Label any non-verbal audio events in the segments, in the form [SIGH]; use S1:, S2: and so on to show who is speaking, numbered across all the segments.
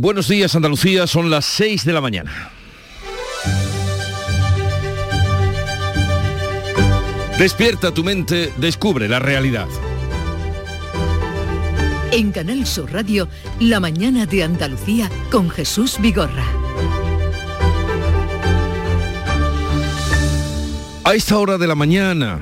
S1: Buenos días Andalucía, son las 6 de la mañana. Despierta tu mente, descubre la realidad.
S2: En Canal Sur Radio, La mañana de Andalucía con Jesús Vigorra.
S1: A esta hora de la mañana,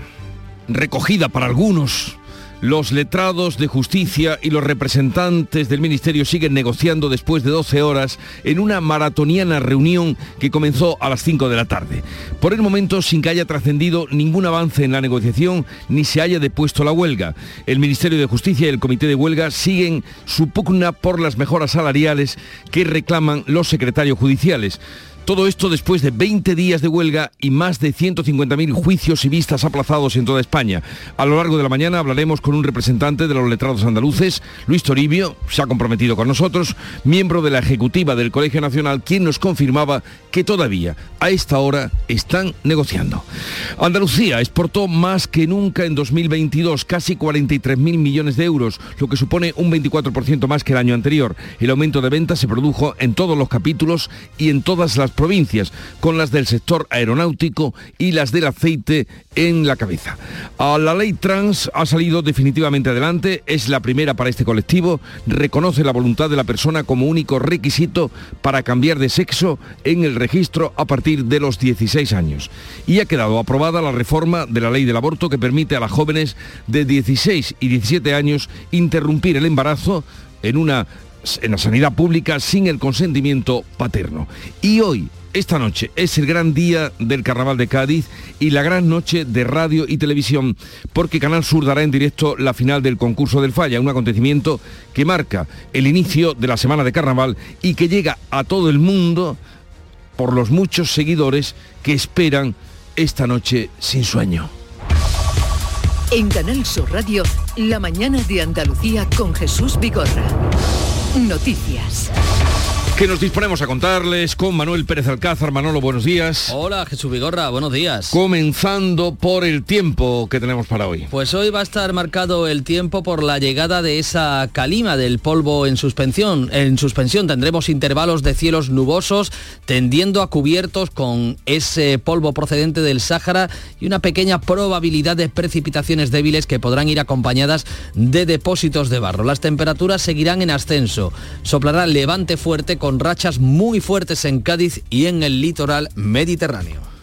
S1: recogida para algunos, los letrados de justicia y los representantes del Ministerio siguen negociando después de 12 horas en una maratoniana reunión que comenzó a las 5 de la tarde. Por el momento, sin que haya trascendido ningún avance en la negociación ni se haya depuesto la huelga. El Ministerio de Justicia y el Comité de Huelga siguen su pugna por las mejoras salariales que reclaman los secretarios judiciales. Todo esto después de 20 días de huelga y más de 150.000 juicios y vistas aplazados en toda España. A lo largo de la mañana hablaremos con un representante de los letrados andaluces, Luis Toribio, se ha comprometido con nosotros, miembro de la ejecutiva del Colegio Nacional, quien nos confirmaba que todavía a esta hora están negociando. Andalucía exportó más que nunca en 2022, casi 43.000 millones de euros, lo que supone un 24% más que el año anterior. El aumento de ventas se produjo en todos los capítulos y en todas las provincias, con las del sector aeronáutico y las del aceite en la cabeza. A la ley trans ha salido definitivamente adelante, es la primera para este colectivo, reconoce la voluntad de la persona como único requisito para cambiar de sexo en el registro a partir de los 16 años. Y ha quedado aprobada la reforma de la ley del aborto que permite a las jóvenes de 16 y 17 años interrumpir el embarazo en una en la sanidad pública sin el consentimiento paterno. Y hoy, esta noche, es el gran día del Carnaval de Cádiz y la gran noche de radio y televisión, porque Canal Sur dará en directo la final del concurso del Falla, un acontecimiento que marca el inicio de la semana de Carnaval y que llega a todo el mundo por los muchos seguidores que esperan esta noche sin sueño.
S2: En Canal Sur Radio, la mañana de Andalucía con Jesús Vigorra. Noticias
S1: que nos disponemos a contarles con Manuel Pérez Alcázar. Manolo, buenos días.
S3: Hola, Jesús Vigorra, buenos días.
S1: Comenzando por el tiempo que tenemos para hoy.
S3: Pues hoy va a estar marcado el tiempo por la llegada de esa calima del polvo en suspensión. En suspensión tendremos intervalos de cielos nubosos tendiendo a cubiertos con ese polvo procedente del Sáhara y una pequeña probabilidad de precipitaciones débiles que podrán ir acompañadas de depósitos de barro. Las temperaturas seguirán en ascenso. Soplará levante fuerte con con rachas muy fuertes en Cádiz y en el litoral mediterráneo.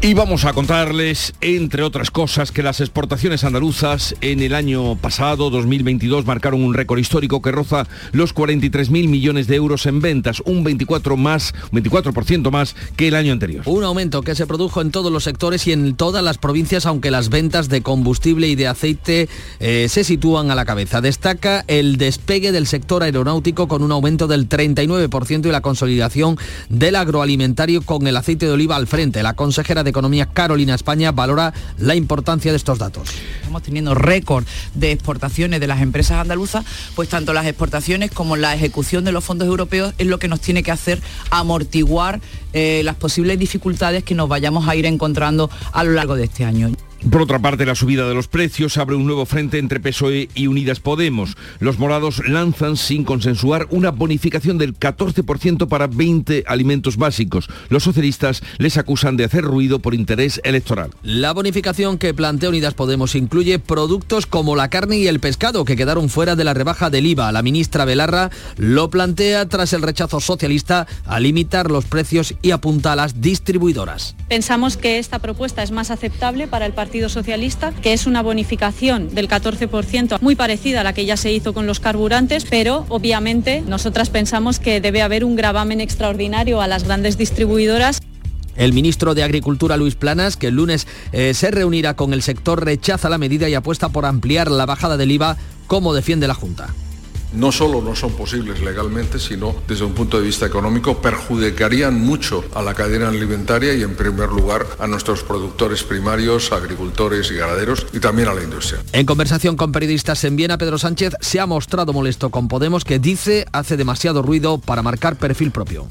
S1: Y vamos a contarles, entre otras cosas, que las exportaciones andaluzas en el año pasado, 2022, marcaron un récord histórico que roza los 43.000 millones de euros en ventas, un 24 más, 24% más que el año anterior.
S3: Un aumento que se produjo en todos los sectores y en todas las provincias, aunque las ventas de combustible y de aceite eh, se sitúan a la cabeza. Destaca el despegue del sector aeronáutico con un aumento del 39% y la consolidación del agroalimentario con el aceite de oliva al frente. La consejera Economía Carolina España valora la importancia de estos datos.
S4: Estamos teniendo récord de exportaciones de las empresas andaluzas, pues tanto las exportaciones como la ejecución de los fondos europeos es lo que nos tiene que hacer amortiguar eh, las posibles dificultades que nos vayamos a ir encontrando a lo largo de este año.
S1: Por otra parte, la subida de los precios abre un nuevo frente entre PSOE y Unidas Podemos. Los morados lanzan sin consensuar una bonificación del 14% para 20 alimentos básicos. Los socialistas les acusan de hacer ruido por interés electoral.
S3: La bonificación que plantea Unidas Podemos incluye productos como la carne y el pescado que quedaron fuera de la rebaja del IVA. La ministra Belarra lo plantea tras el rechazo socialista a limitar los precios y apunta a las distribuidoras.
S5: Pensamos que esta propuesta es más aceptable para el Partido Partido Socialista, que es una bonificación del 14%, muy parecida a la que ya se hizo con los carburantes, pero obviamente nosotras pensamos que debe haber un gravamen extraordinario a las grandes distribuidoras.
S3: El ministro de Agricultura, Luis Planas, que el lunes eh, se reunirá con el sector, rechaza la medida y apuesta por ampliar la bajada del IVA, como defiende la Junta
S6: no solo no son posibles legalmente, sino desde un punto de vista económico perjudicarían mucho a la cadena alimentaria y en primer lugar a nuestros productores primarios, agricultores y ganaderos y también a la industria.
S3: En conversación con periodistas en Viena, Pedro Sánchez se ha mostrado molesto con Podemos que dice hace demasiado ruido para marcar perfil propio.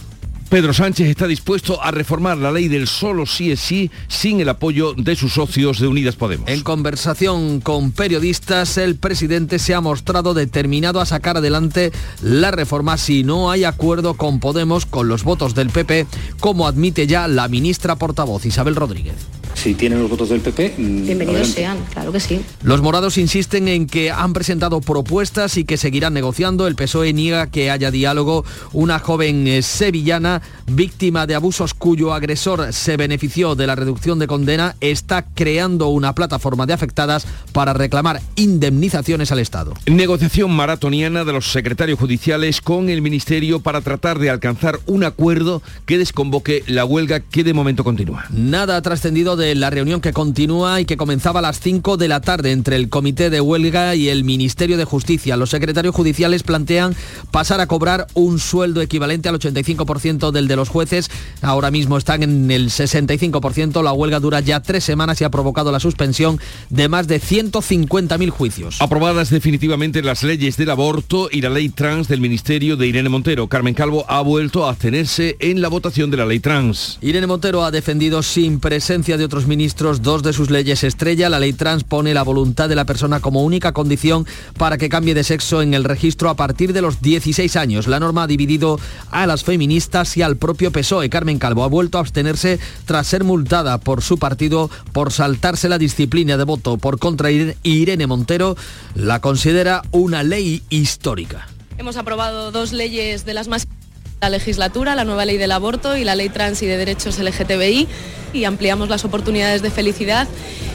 S1: Pedro Sánchez está dispuesto a reformar la ley del solo sí es sí sin el apoyo de sus socios de Unidas Podemos.
S3: En conversación con periodistas, el presidente se ha mostrado determinado a sacar adelante la reforma si no hay acuerdo con Podemos con los votos del PP, como admite ya la ministra portavoz Isabel Rodríguez
S7: si tienen los votos del PP.
S8: Mm, Bienvenidos sean, claro que sí.
S3: Los morados insisten en que han presentado propuestas y que seguirán negociando. El PSOE niega que haya diálogo. Una joven eh, sevillana, víctima de abusos cuyo agresor se benefició de la reducción de condena, está creando una plataforma de afectadas para reclamar indemnizaciones al Estado.
S1: Negociación maratoniana de los secretarios judiciales con el Ministerio para tratar de alcanzar un acuerdo que desconvoque la huelga que de momento continúa.
S3: Nada ha trascendido de la reunión que continúa y que comenzaba a las 5 de la tarde entre el Comité de Huelga y el Ministerio de Justicia. Los secretarios judiciales plantean pasar a cobrar un sueldo equivalente al 85% del de los jueces. Ahora mismo están en el 65%. La huelga dura ya tres semanas y ha provocado la suspensión de más de 150.000 juicios.
S1: Aprobadas definitivamente las leyes del aborto y la ley trans del Ministerio de Irene Montero. Carmen Calvo ha vuelto a abstenerse en la votación de la ley trans.
S3: Irene Montero ha defendido sin presencia de otros ministros dos de sus leyes estrella. La ley trans pone la voluntad de la persona como única condición para que cambie de sexo en el registro a partir de los 16 años. La norma ha dividido a las feministas y al propio PSOE. Carmen Calvo ha vuelto a abstenerse tras ser multada por su partido por saltarse la disciplina de voto. Por contra, Irene Montero la considera una ley histórica.
S9: Hemos aprobado dos leyes de las más la legislatura, la nueva ley del aborto y la ley trans y de derechos LGTBI y ampliamos las oportunidades de felicidad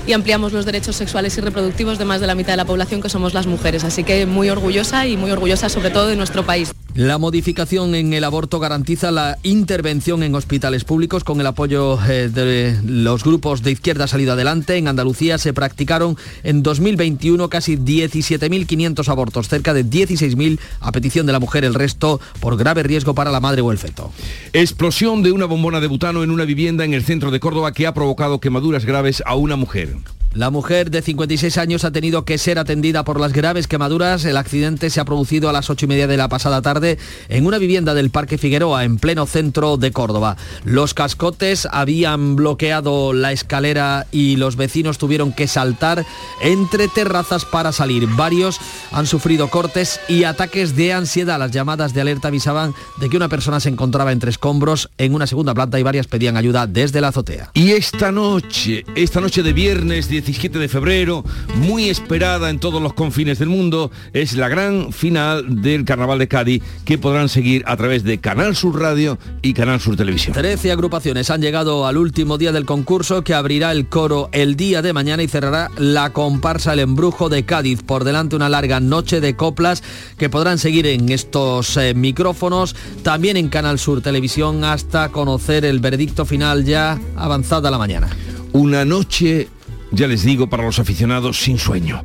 S9: y ampliamos los derechos sexuales y reproductivos de más de la mitad de la población que somos las mujeres. Así que muy orgullosa y muy orgullosa sobre todo de nuestro país.
S3: La modificación en el aborto garantiza la intervención en hospitales públicos con el apoyo eh, de los grupos de izquierda salido adelante. En Andalucía se practicaron en 2021 casi 17.500 abortos, cerca de 16.000 a petición de la mujer, el resto por grave riesgo para la madre o el feto.
S1: Explosión de una bombona de butano en una vivienda en el centro de Córdoba que ha provocado quemaduras graves a una mujer.
S3: La mujer de 56 años ha tenido que ser atendida por las graves quemaduras. El accidente se ha producido a las 8 y media de la pasada tarde en una vivienda del Parque Figueroa, en pleno centro de Córdoba. Los cascotes habían bloqueado la escalera y los vecinos tuvieron que saltar entre terrazas para salir. Varios han sufrido cortes y ataques de ansiedad. Las llamadas de alerta avisaban de que una persona se encontraba entre escombros en una segunda planta y varias pedían ayuda desde la azotea.
S1: Y esta noche, esta noche de viernes 17 de febrero, muy esperada en todos los confines del mundo, es la gran final del Carnaval de Cádiz que podrán seguir a través de Canal Sur Radio y Canal Sur Televisión.
S3: Trece agrupaciones han llegado al último día del concurso que abrirá el coro el día de mañana y cerrará la comparsa El Embrujo de Cádiz. Por delante una larga noche de coplas que podrán seguir en estos eh, micrófonos, también en Canal Sur Televisión hasta conocer el veredicto final ya avanzada la mañana.
S1: Una noche ya les digo, para los aficionados sin sueño.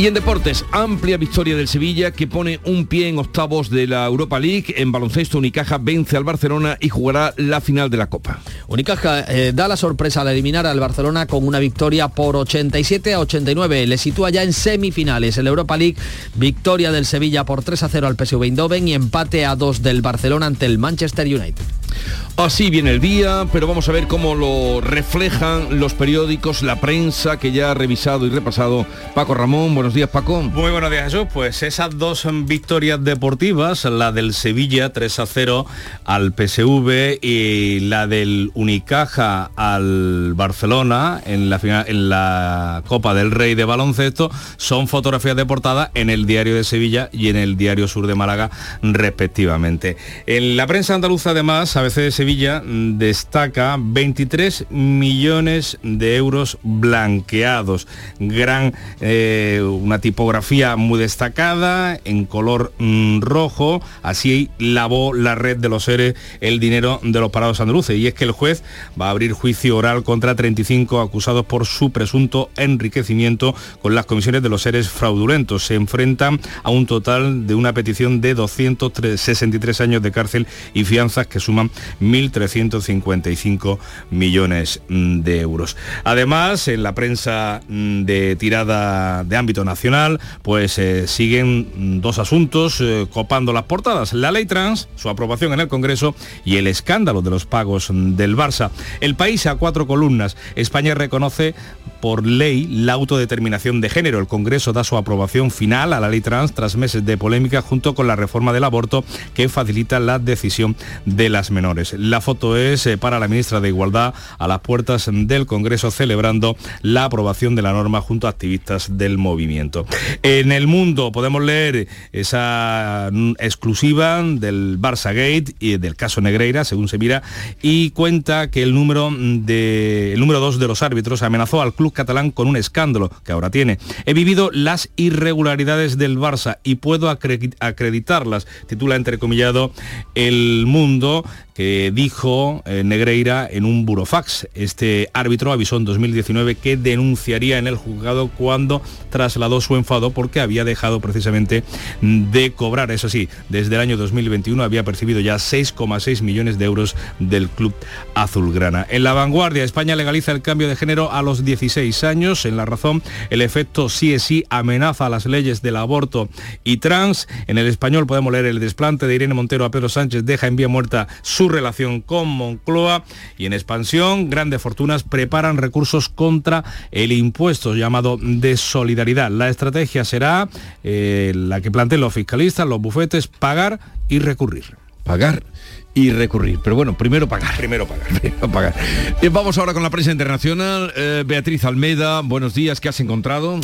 S1: Y en deportes, amplia victoria del Sevilla que pone un pie en octavos de la Europa League. En baloncesto, Unicaja vence al Barcelona y jugará la final de la Copa.
S3: Unicaja eh, da la sorpresa al eliminar al Barcelona con una victoria por 87 a 89. Le sitúa ya en semifinales. En la Europa League, victoria del Sevilla por 3 a 0 al PSV Eindhoven y empate a 2 del Barcelona ante el Manchester United.
S1: Así viene el día, pero vamos a ver cómo lo reflejan los periódicos, la prensa que ya ha revisado y repasado Paco Ramón. Buenos días, Paco.
S10: Muy buenos días, Jesús. Pues esas dos victorias deportivas, la del Sevilla 3 a 0 al PSV y la del Unicaja al Barcelona en la, en la Copa del Rey de baloncesto, son fotografías de portada en el Diario de Sevilla y en el Diario Sur de Málaga, respectivamente. En la prensa andaluza, además, a veces Sevilla destaca 23 millones de euros blanqueados. Gran, eh, una tipografía muy destacada, en color mm, rojo, así lavó la red de los seres el dinero de los parados andaluces. Y es que el juez va a abrir juicio oral contra 35 acusados por su presunto enriquecimiento con las comisiones de los seres fraudulentos. Se enfrentan a un total de una petición de 263 años de cárcel y fianzas que suman son 1.355 millones mm, de euros. Además, en la prensa mm, de tirada de ámbito nacional, pues eh, siguen dos asuntos eh, copando las portadas. La ley trans, su aprobación en el Congreso y el escándalo de los pagos del Barça. El país a cuatro columnas. España reconoce por ley la autodeterminación de género. El Congreso da su aprobación final a la ley trans tras meses de polémica junto con la reforma del aborto que facilita la decisión de las menores. La foto es eh, para la ministra de Igualdad a las puertas del Congreso celebrando la aprobación de la norma junto a activistas del movimiento. En el mundo podemos leer esa mm, exclusiva del Barça Gate y del caso Negreira, según se mira, y cuenta que el número de el número dos de los árbitros amenazó al club catalán con un escándalo que ahora tiene. He vivido las irregularidades del Barça y puedo acreditarlas, titula entrecomillado El Mundo, que dijo eh, Negreira en un burofax. Este árbitro avisó en 2019 que denunciaría en el juzgado cuando trasladó su enfado porque había dejado precisamente de cobrar. Eso sí, desde el año 2021 había percibido ya 6,6 millones de euros del club azulgrana. En la vanguardia, España legaliza el cambio de género a los 16 años. En la razón, el efecto sí es sí amenaza las leyes del aborto y trans. En el español podemos leer el desplante de Irene Montero a Pedro Sánchez deja en vía muerta su relación con Moncloa y en expansión grandes fortunas preparan recursos contra el impuesto llamado de solidaridad. La estrategia será eh, la que planteen los fiscalistas, los bufetes, pagar y recurrir.
S1: Pagar y recurrir. Pero bueno, primero pagar.
S10: Primero pagar. [LAUGHS]
S1: Primero pagar. Eh, vamos ahora con la prensa internacional. Eh, Beatriz Almeida, buenos días, ¿qué has encontrado?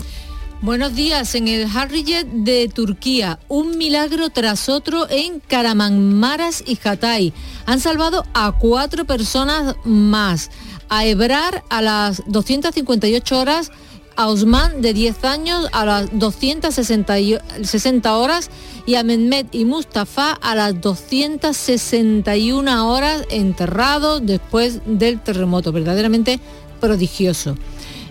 S11: Buenos días. En el Harriet de Turquía, un milagro tras otro en Karamanmaras y Hatay. Han salvado a cuatro personas más. A Ebrar a las 258 horas, a Osman de 10 años a las 260 horas y a Mehmet y Mustafa a las 261 horas enterrados después del terremoto. Verdaderamente prodigioso.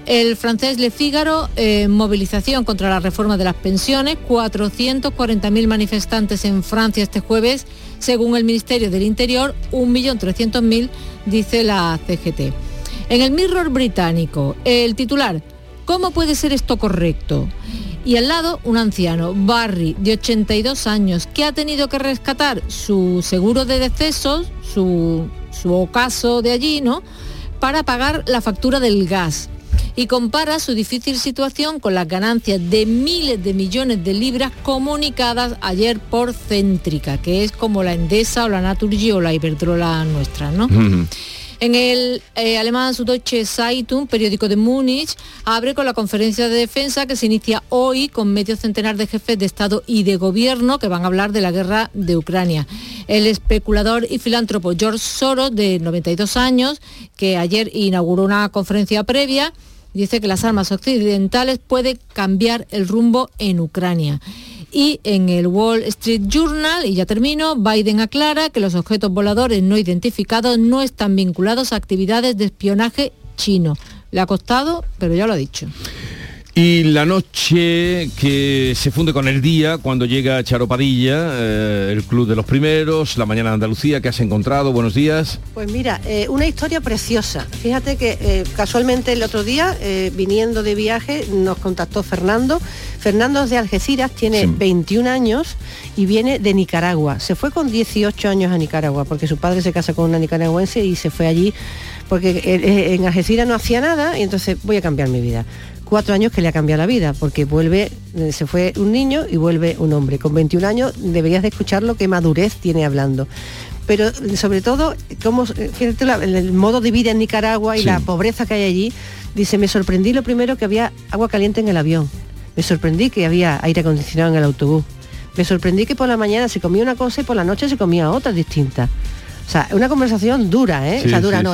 S11: El francés Le Figaro, eh, movilización contra la reforma de las pensiones, 440.000 manifestantes en Francia este jueves, según el Ministerio del Interior, 1.300.000, dice la CGT. En el Mirror británico, el titular, ¿cómo puede ser esto correcto? Y al lado, un anciano, Barry, de 82 años, que ha tenido que rescatar su seguro de decesos, su, su ocaso de allí, ¿no? Para pagar la factura del gas y compara su difícil situación con las ganancias de miles de millones de libras comunicadas ayer por Céntrica, que es como la Endesa o la Naturgy o la Iberdrola nuestra, ¿no? En el eh, alemán Süddeutsche Zeitung, periódico de Múnich, abre con la conferencia de defensa que se inicia hoy con medio centenar de jefes de Estado y de Gobierno que van a hablar de la guerra de Ucrania. El especulador y filántropo George Soros, de 92 años, que ayer inauguró una conferencia previa, dice que las armas occidentales pueden cambiar el rumbo en Ucrania. Y en el Wall Street Journal, y ya termino, Biden aclara que los objetos voladores no identificados no están vinculados a actividades de espionaje chino. Le ha costado, pero ya lo ha dicho.
S1: Y la noche que se funde con el día cuando llega Charopadilla, eh, el Club de los Primeros, la Mañana de Andalucía, ¿qué has encontrado? Buenos días.
S12: Pues mira, eh, una historia preciosa. Fíjate que eh, casualmente el otro día, viniendo de viaje, nos contactó Fernando. Fernando es de Algeciras, tiene 21 años y viene de Nicaragua. Se fue con 18 años a Nicaragua porque su padre se casa con una nicaragüense y se fue allí porque en Algeciras no hacía nada y entonces voy a cambiar mi vida cuatro años que le ha cambiado la vida, porque vuelve, eh, se fue un niño y vuelve un hombre. Con 21 años deberías de escucharlo, qué madurez tiene hablando. Pero eh, sobre todo, cómo, eh, fíjate el modo de vida en Nicaragua y la pobreza que hay allí, dice, me sorprendí lo primero que había agua caliente en el avión. Me sorprendí que había aire acondicionado en el autobús. Me sorprendí que por la mañana se comía una cosa y por la noche se comía otra distinta. O sea, una conversación dura, ¿eh? o sea, dura, no,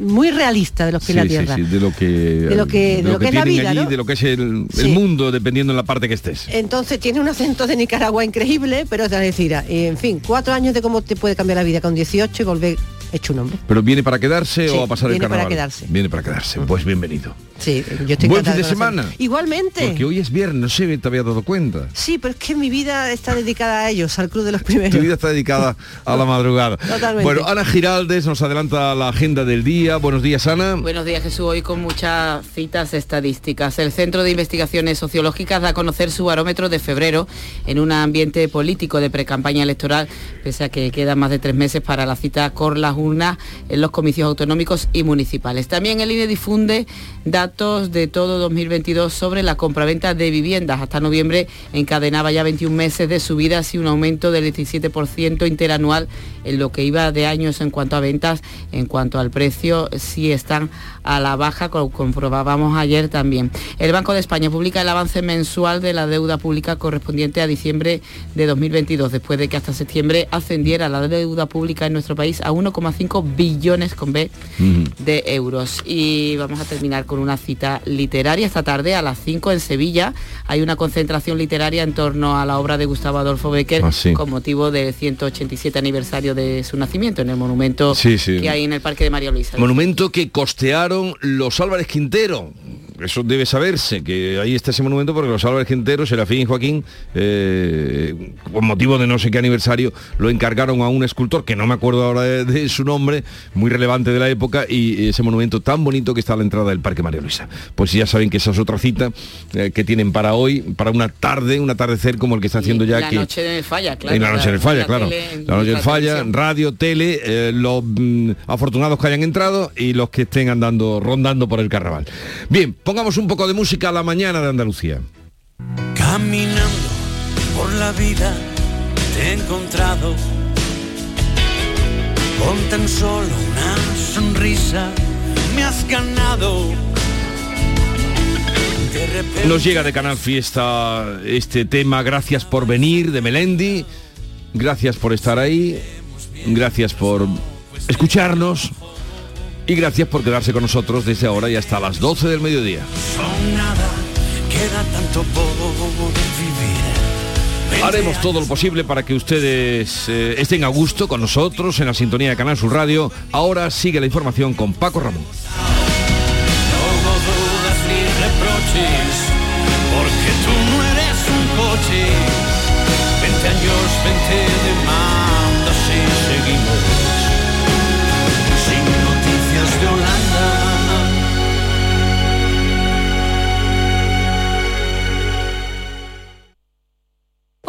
S12: muy realista de los que la tierra.
S1: de lo que, de
S12: lo que, de lo que, es la vida,
S1: de lo que es el, mundo, dependiendo en la parte que estés.
S12: Entonces tiene un acento de Nicaragua increíble, pero es de decir, en fin, cuatro años de cómo te puede cambiar la vida con 18 y volver hecho un hombre.
S1: ¿Pero viene para quedarse
S12: Sí,
S1: o a pasar el
S12: viene para
S1: carnaval?
S12: quedarse.
S1: Viene para quedarse. Pues bienvenido.
S12: Sí, yo estoy
S1: Buen fin de semana.
S12: Igualmente.
S1: Porque hoy es viernes, no sé, te había dado cuenta.
S12: Sí, pero es que mi vida está dedicada a ellos, al Club de los Primeros.
S1: Tu vida está dedicada a la madrugada.
S12: Totalmente.
S1: Bueno, Ana Giraldes nos adelanta la agenda del día. Buenos días, Ana.
S13: Buenos días Jesús, hoy con muchas citas estadísticas. El Centro de Investigaciones Sociológicas da a conocer su barómetro de febrero en un ambiente político de precampaña electoral, pese a que quedan más de tres meses para la cita con las urnas en los comicios autonómicos y municipales. También el INE difunde datos de todo 2022 sobre la compraventa de viviendas. Hasta noviembre encadenaba ya 21 meses de subidas y un aumento del 17% interanual en lo que iba de años en cuanto a ventas, en cuanto al precio, sí están a la baja, como comprobábamos ayer también. El Banco de España publica el avance mensual de la deuda pública correspondiente a diciembre de 2022, después de que hasta septiembre ascendiera la deuda pública en nuestro país a 1,5 billones con B de euros. Y vamos a terminar con una cita literaria. Esta tarde a las 5 en Sevilla hay una concentración literaria en torno a la obra de Gustavo Adolfo Becker
S1: Ah, sí.
S13: con motivo del 187 aniversario de su nacimiento en el monumento
S1: Sí, sí.
S13: que hay en el Parque de María Luisa.
S1: Monumento que costearon los Álvarez Quintero. Eso debe saberse, que ahí está ese monumento porque los Álvarez Quintero, Serafín y Joaquín, eh, con motivo de no sé qué aniversario, lo encargaron a un escultor, que no me acuerdo ahora de, de su nombre, muy relevante de la época, y ese monumento tan bonito que está a la entrada del Parque María Luisa. Pues ya saben que esa es otra cita eh, que tienen para hoy, para una tarde, un atardecer como el que está haciendo ya
S13: la
S1: aquí.
S13: noche de falla, claro.
S1: En la noche del falla,
S13: la
S1: claro. la noche del
S13: la
S1: falla,
S13: televisión.
S1: radio, tele, eh, los mm, afortunados que hayan entrado y los que estén andando, rondando por el carnaval. Bien, pongamos un poco de música a la mañana de Andalucía.
S14: Caminando por la vida te he encontrado con tan solo una sonrisa me has ganado. De repente
S1: Nos llega de Canal Fiesta este tema Gracias por venir de Melendi. Gracias por estar ahí. Gracias por escucharnos. Y gracias por quedarse con nosotros desde ahora y hasta las 12 del mediodía.
S14: son nada, queda tanto por vivir.
S1: Haremos todo lo posible para que ustedes eh, estén a gusto con nosotros en la sintonía de Canal Sur Radio. Ahora sigue la información con Paco Ramón.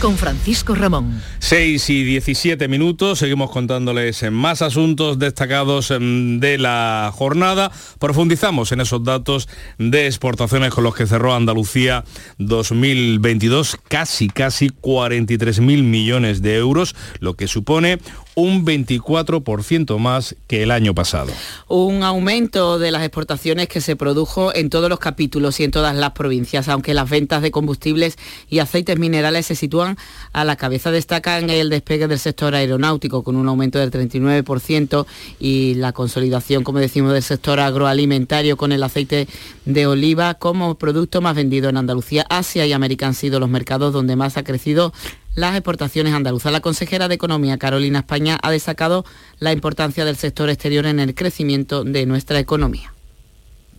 S2: con Francisco Ramón.
S10: 6 y 17 minutos, seguimos contándoles más asuntos destacados em, de la jornada. Profundizamos en esos datos de exportaciones con los que cerró Andalucía 2022, casi, casi 43 mil millones de euros, lo que supone un 24% más que el año pasado.
S13: Un aumento de las exportaciones que se produjo en todos los capítulos y en todas las provincias, aunque las ventas de combustibles y aceites minerales se sitúan a la cabeza. Destacan el despegue del sector aeronáutico con un aumento del 39% y la consolidación, como decimos, del sector agroalimentario con el aceite de oliva como producto más vendido en Andalucía. Asia y América han sido los mercados donde más ha crecido las exportaciones andaluzas. La consejera de Economía, Carolina España, ha destacado la importancia del sector exterior en el crecimiento de nuestra economía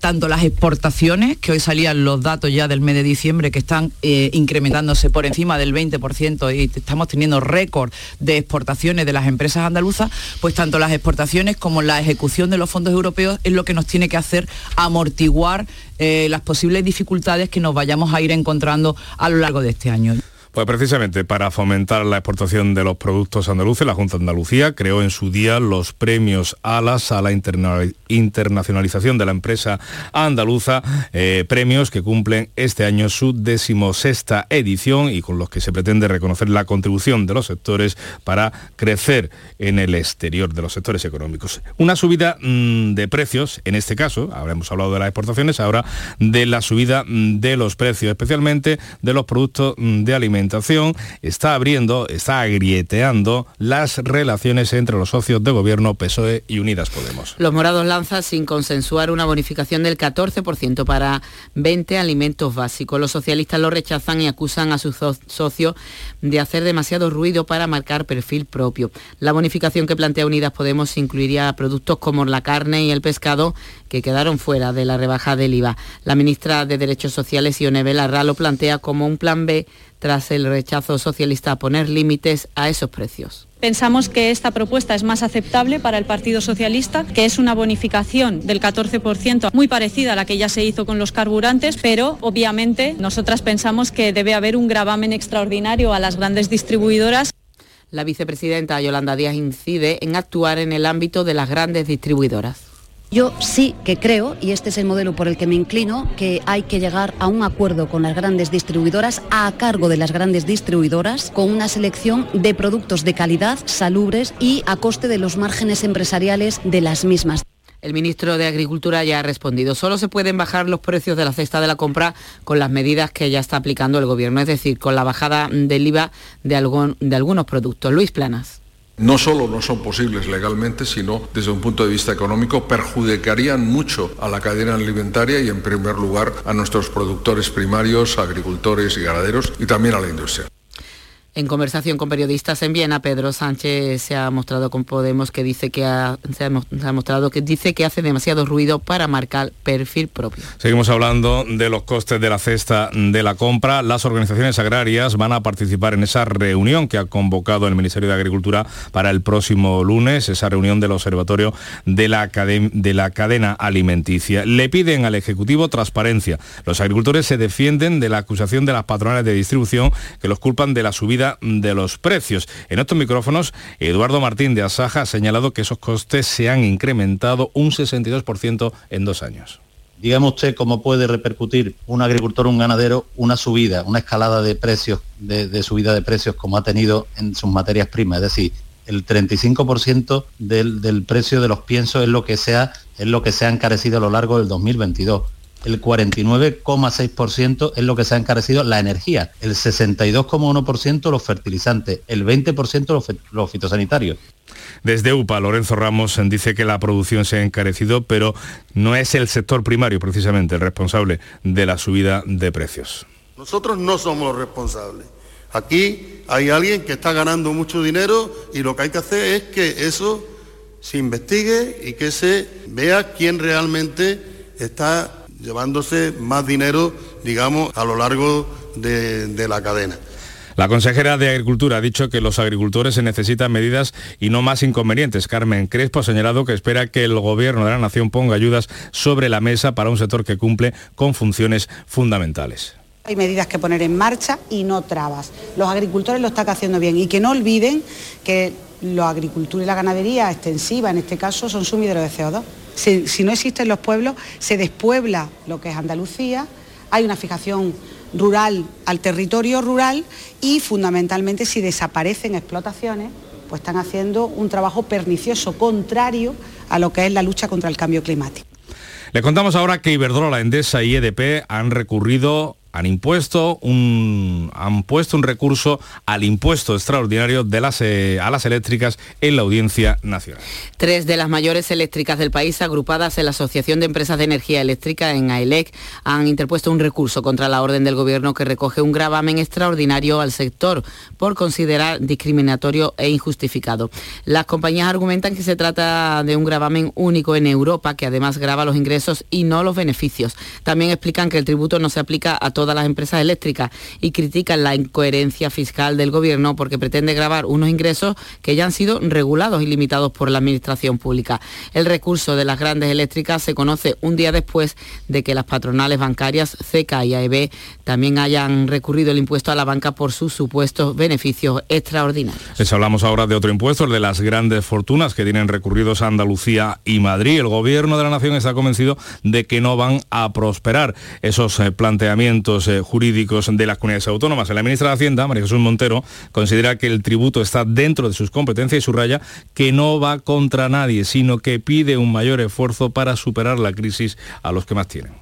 S4: tanto las exportaciones, que hoy salían los datos ya del mes de diciembre, que están eh, incrementándose por encima del 20% y estamos teniendo récord de exportaciones de las empresas andaluzas, pues tanto las exportaciones como la ejecución de los fondos europeos es lo que nos tiene que hacer amortiguar eh, las posibles dificultades que nos vayamos a ir encontrando a lo largo de este año.
S10: Pues precisamente para fomentar la exportación de los productos andaluces, la Junta de Andalucía creó en su día los premios ALAS a la interna internacionalización de la empresa andaluza, eh, premios que cumplen este año su decimosexta edición y con los que se pretende reconocer la contribución de los sectores para crecer en el exterior de los sectores económicos. Una subida mmm, de precios, en este caso, ahora hemos hablado de las exportaciones, ahora de la subida mmm, de los precios, especialmente de los productos mmm, de alimentos argumentación está abriendo, está agrieteando las relaciones entre los socios de gobierno PSOE y Unidas Podemos.
S13: Los morados lanzan sin consensuar una bonificación del 14% para 20 alimentos básicos. Los socialistas lo rechazan y acusan a sus socios de hacer demasiado ruido para marcar perfil propio. La bonificación que plantea Unidas Podemos incluiría productos como la carne y el pescado que quedaron fuera de la rebaja del IVA. La ministra de Derechos Sociales, Ione Belarra, lo plantea como un plan B tras el rechazo socialista a poner límites a esos precios.
S5: Pensamos que esta propuesta es más aceptable para el Partido Socialista, que es una bonificación del 14%, muy parecida a la que ya se hizo con los carburantes, pero obviamente nosotras pensamos que debe haber un gravamen extraordinario a las grandes distribuidoras.
S13: La vicepresidenta Yolanda Díaz incide en actuar en el ámbito de las grandes distribuidoras.
S15: Yo sí que creo, y este es el modelo por el que me inclino, que hay que llegar a un acuerdo con las grandes distribuidoras, a cargo de las grandes distribuidoras, con una selección de productos de calidad, salubres y a coste de los márgenes empresariales de las mismas.
S13: El ministro de Agricultura ya ha respondido. Solo se pueden bajar los precios de la cesta de la compra con las medidas que ya está aplicando el Gobierno, es decir, con la bajada del IVA de, de algunos productos. Luis Planas
S6: no solo no son posibles legalmente, sino desde un punto de vista económico perjudicarían mucho a la cadena alimentaria y en primer lugar a nuestros productores primarios, agricultores y ganaderos y también a la industria.
S13: En conversación con periodistas en Viena, Pedro Sánchez se ha mostrado con Podemos que dice que se, ha, mostrado que dice que hace demasiado ruido para marcar perfil propio.
S10: Seguimos hablando de los costes de la cesta de la compra. Las organizaciones agrarias van a participar en esa reunión que ha convocado el Ministerio de Agricultura para el próximo lunes, esa reunión del Observatorio de la, de la Cadena Alimenticia. Le piden al Ejecutivo transparencia. Los agricultores se defienden de la acusación de las patronales de distribución que los culpan de la subida de los precios. En estos micrófonos, Eduardo Martín de Asaja ha señalado que esos costes se han incrementado un 62% en dos años.
S16: Dígame usted cómo puede repercutir un agricultor, un ganadero, una subida, una escalada de precios, de, subida de precios como ha tenido en sus materias primas. Es decir, el 35% del, del, precio de los piensos es lo que se ha, es lo que se ha encarecido a lo largo del 2022 el 49,6% es lo que se ha encarecido la energía, el 62,1% los fertilizantes, el 20% los, fitosanitarios.
S10: Desde UPA, Lorenzo Ramos dice que la producción se ha encarecido, pero no es el sector primario precisamente el responsable de la subida de precios.
S17: Nosotros no somos los responsables. Aquí hay alguien que está ganando mucho dinero y lo que hay que hacer es que eso se investigue y que se vea quién realmente está llevándose más dinero, digamos, a lo largo de, la cadena.
S10: La consejera de Agricultura ha dicho que los agricultores se necesitan medidas y no más inconvenientes. Carmen Crespo ha señalado que espera que el Gobierno de la Nación ponga ayudas sobre la mesa para un sector que cumple con funciones fundamentales.
S18: Hay medidas que poner en marcha y no trabas. Los agricultores lo están haciendo bien y que no olviden que la agricultura y la ganadería extensiva, en este caso, son sumideros de CO2 si, no existen los pueblos, se despuebla lo que es Andalucía, hay una fijación rural al territorio rural y fundamentalmente si desaparecen explotaciones, pues están haciendo un trabajo pernicioso, contrario a lo que es la lucha contra el cambio climático.
S10: Le contamos ahora que Iberdrola, Endesa y EDP han recurrido han impuesto un, han puesto un recurso al impuesto extraordinario de las, eh, a las eléctricas en la Audiencia Nacional.
S13: Tres de las mayores eléctricas del país, agrupadas en la Asociación de Empresas de Energía Eléctrica, en AELEC, han interpuesto un recurso contra la orden del Gobierno que recoge un gravamen extraordinario al sector por considerar discriminatorio e injustificado. Las compañías argumentan que se trata de un gravamen único en Europa, que además grava los ingresos y no los beneficios. También explican que el tributo no se aplica a todos todas las empresas eléctricas y critican la incoherencia fiscal del gobierno porque pretende grabar unos ingresos que ya han sido regulados y limitados por la administración pública. El recurso de las grandes eléctricas se conoce un día después de que las patronales bancarias CECA y AEB también hayan recurrido el impuesto a la banca por sus supuestos beneficios extraordinarios.
S10: Les hablamos ahora de otro impuesto, el de las grandes fortunas que tienen recurridos a Andalucía y Madrid. El gobierno de la nación está convencido de que no van a prosperar esos eh, planteamientos eh, jurídicos de las comunidades autónomas. La ministra de Hacienda, María Jesús Montero, considera que el tributo está dentro de sus competencias y subraya que no va contra nadie, sino que pide un mayor esfuerzo para superar la crisis a los que más tienen.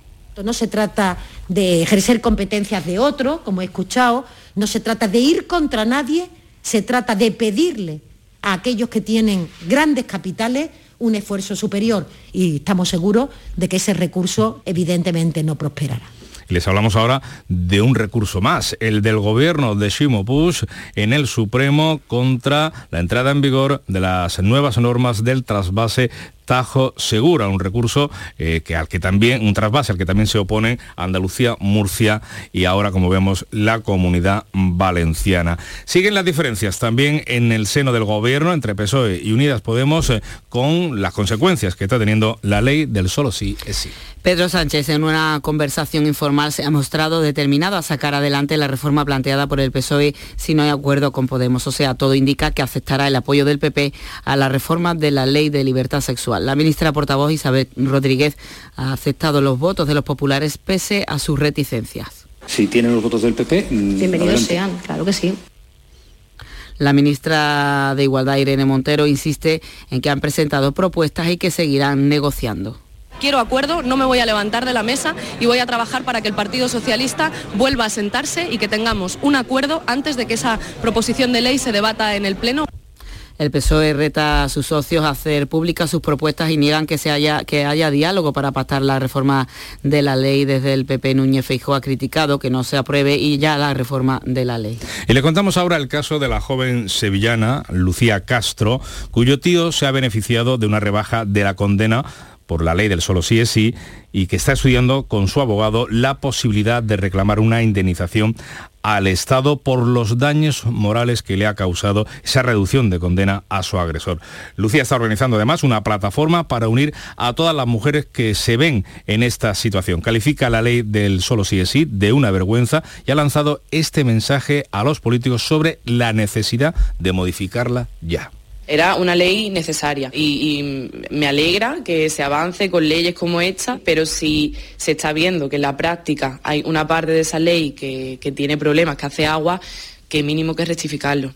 S19: No se trata de ejercer competencias de otro, como he escuchado, no se trata de ir contra nadie, se trata de pedirle a aquellos que tienen grandes capitales un esfuerzo superior y estamos seguros de que ese recurso evidentemente no prosperará.
S10: Les hablamos ahora de un recurso más, el del gobierno de Shimo Push en el Supremo contra la entrada en vigor de las nuevas normas del trasvase Tajo Segura, un recurso eh, que al que también, un trasvase al que también se opone Andalucía, Murcia y ahora, como vemos, la comunidad valenciana. Siguen las diferencias también en el seno del gobierno entre PSOE y Unidas Podemos eh, con las consecuencias que está teniendo la ley del solo sí es sí.
S13: Pedro Sánchez en una conversación informal se ha mostrado determinado a sacar adelante la reforma planteada por el PSOE si no hay acuerdo con Podemos. O sea, todo indica que aceptará el apoyo del PP a la reforma de la ley de libertad sexual. La ministra portavoz Isabel Rodríguez ha aceptado los votos de los populares pese a sus reticencias.
S7: Si tienen los votos del PP,
S8: mm, bienvenidos sean, claro que sí.
S13: La ministra de Igualdad, Irene Montero, insiste en que han presentado propuestas y que seguirán negociando
S9: quiero acuerdo, no me voy a levantar de la mesa y voy a trabajar para que el Partido Socialista vuelva a sentarse y que tengamos un acuerdo antes de que esa proposición de ley se debata en el Pleno.
S13: El PSOE reta a sus socios a hacer públicas sus propuestas y niegan que, se haya, que haya diálogo para pactar la reforma de la ley. Desde el PP Núñez Feijóo ha criticado que no se apruebe y ya la reforma de la ley.
S10: Y le contamos ahora el caso de la joven sevillana Lucía Castro, cuyo tío se ha beneficiado de una rebaja de la condena por la ley del solo sí es sí y que está estudiando con su abogado la posibilidad de reclamar una indemnización al Estado por los daños morales que le ha causado esa reducción de condena a su agresor. Lucía está organizando además una plataforma para unir a todas las mujeres que se ven en esta situación. Califica la ley del solo sí es sí de una vergüenza y ha lanzado este mensaje a los políticos sobre la necesidad de modificarla ya.
S20: Era una ley necesaria y, me alegra que se avance con leyes como esta, pero si se está viendo que en la práctica hay una parte de esa ley que, que tiene problemas, que hace agua, que mínimo que rectificarlo.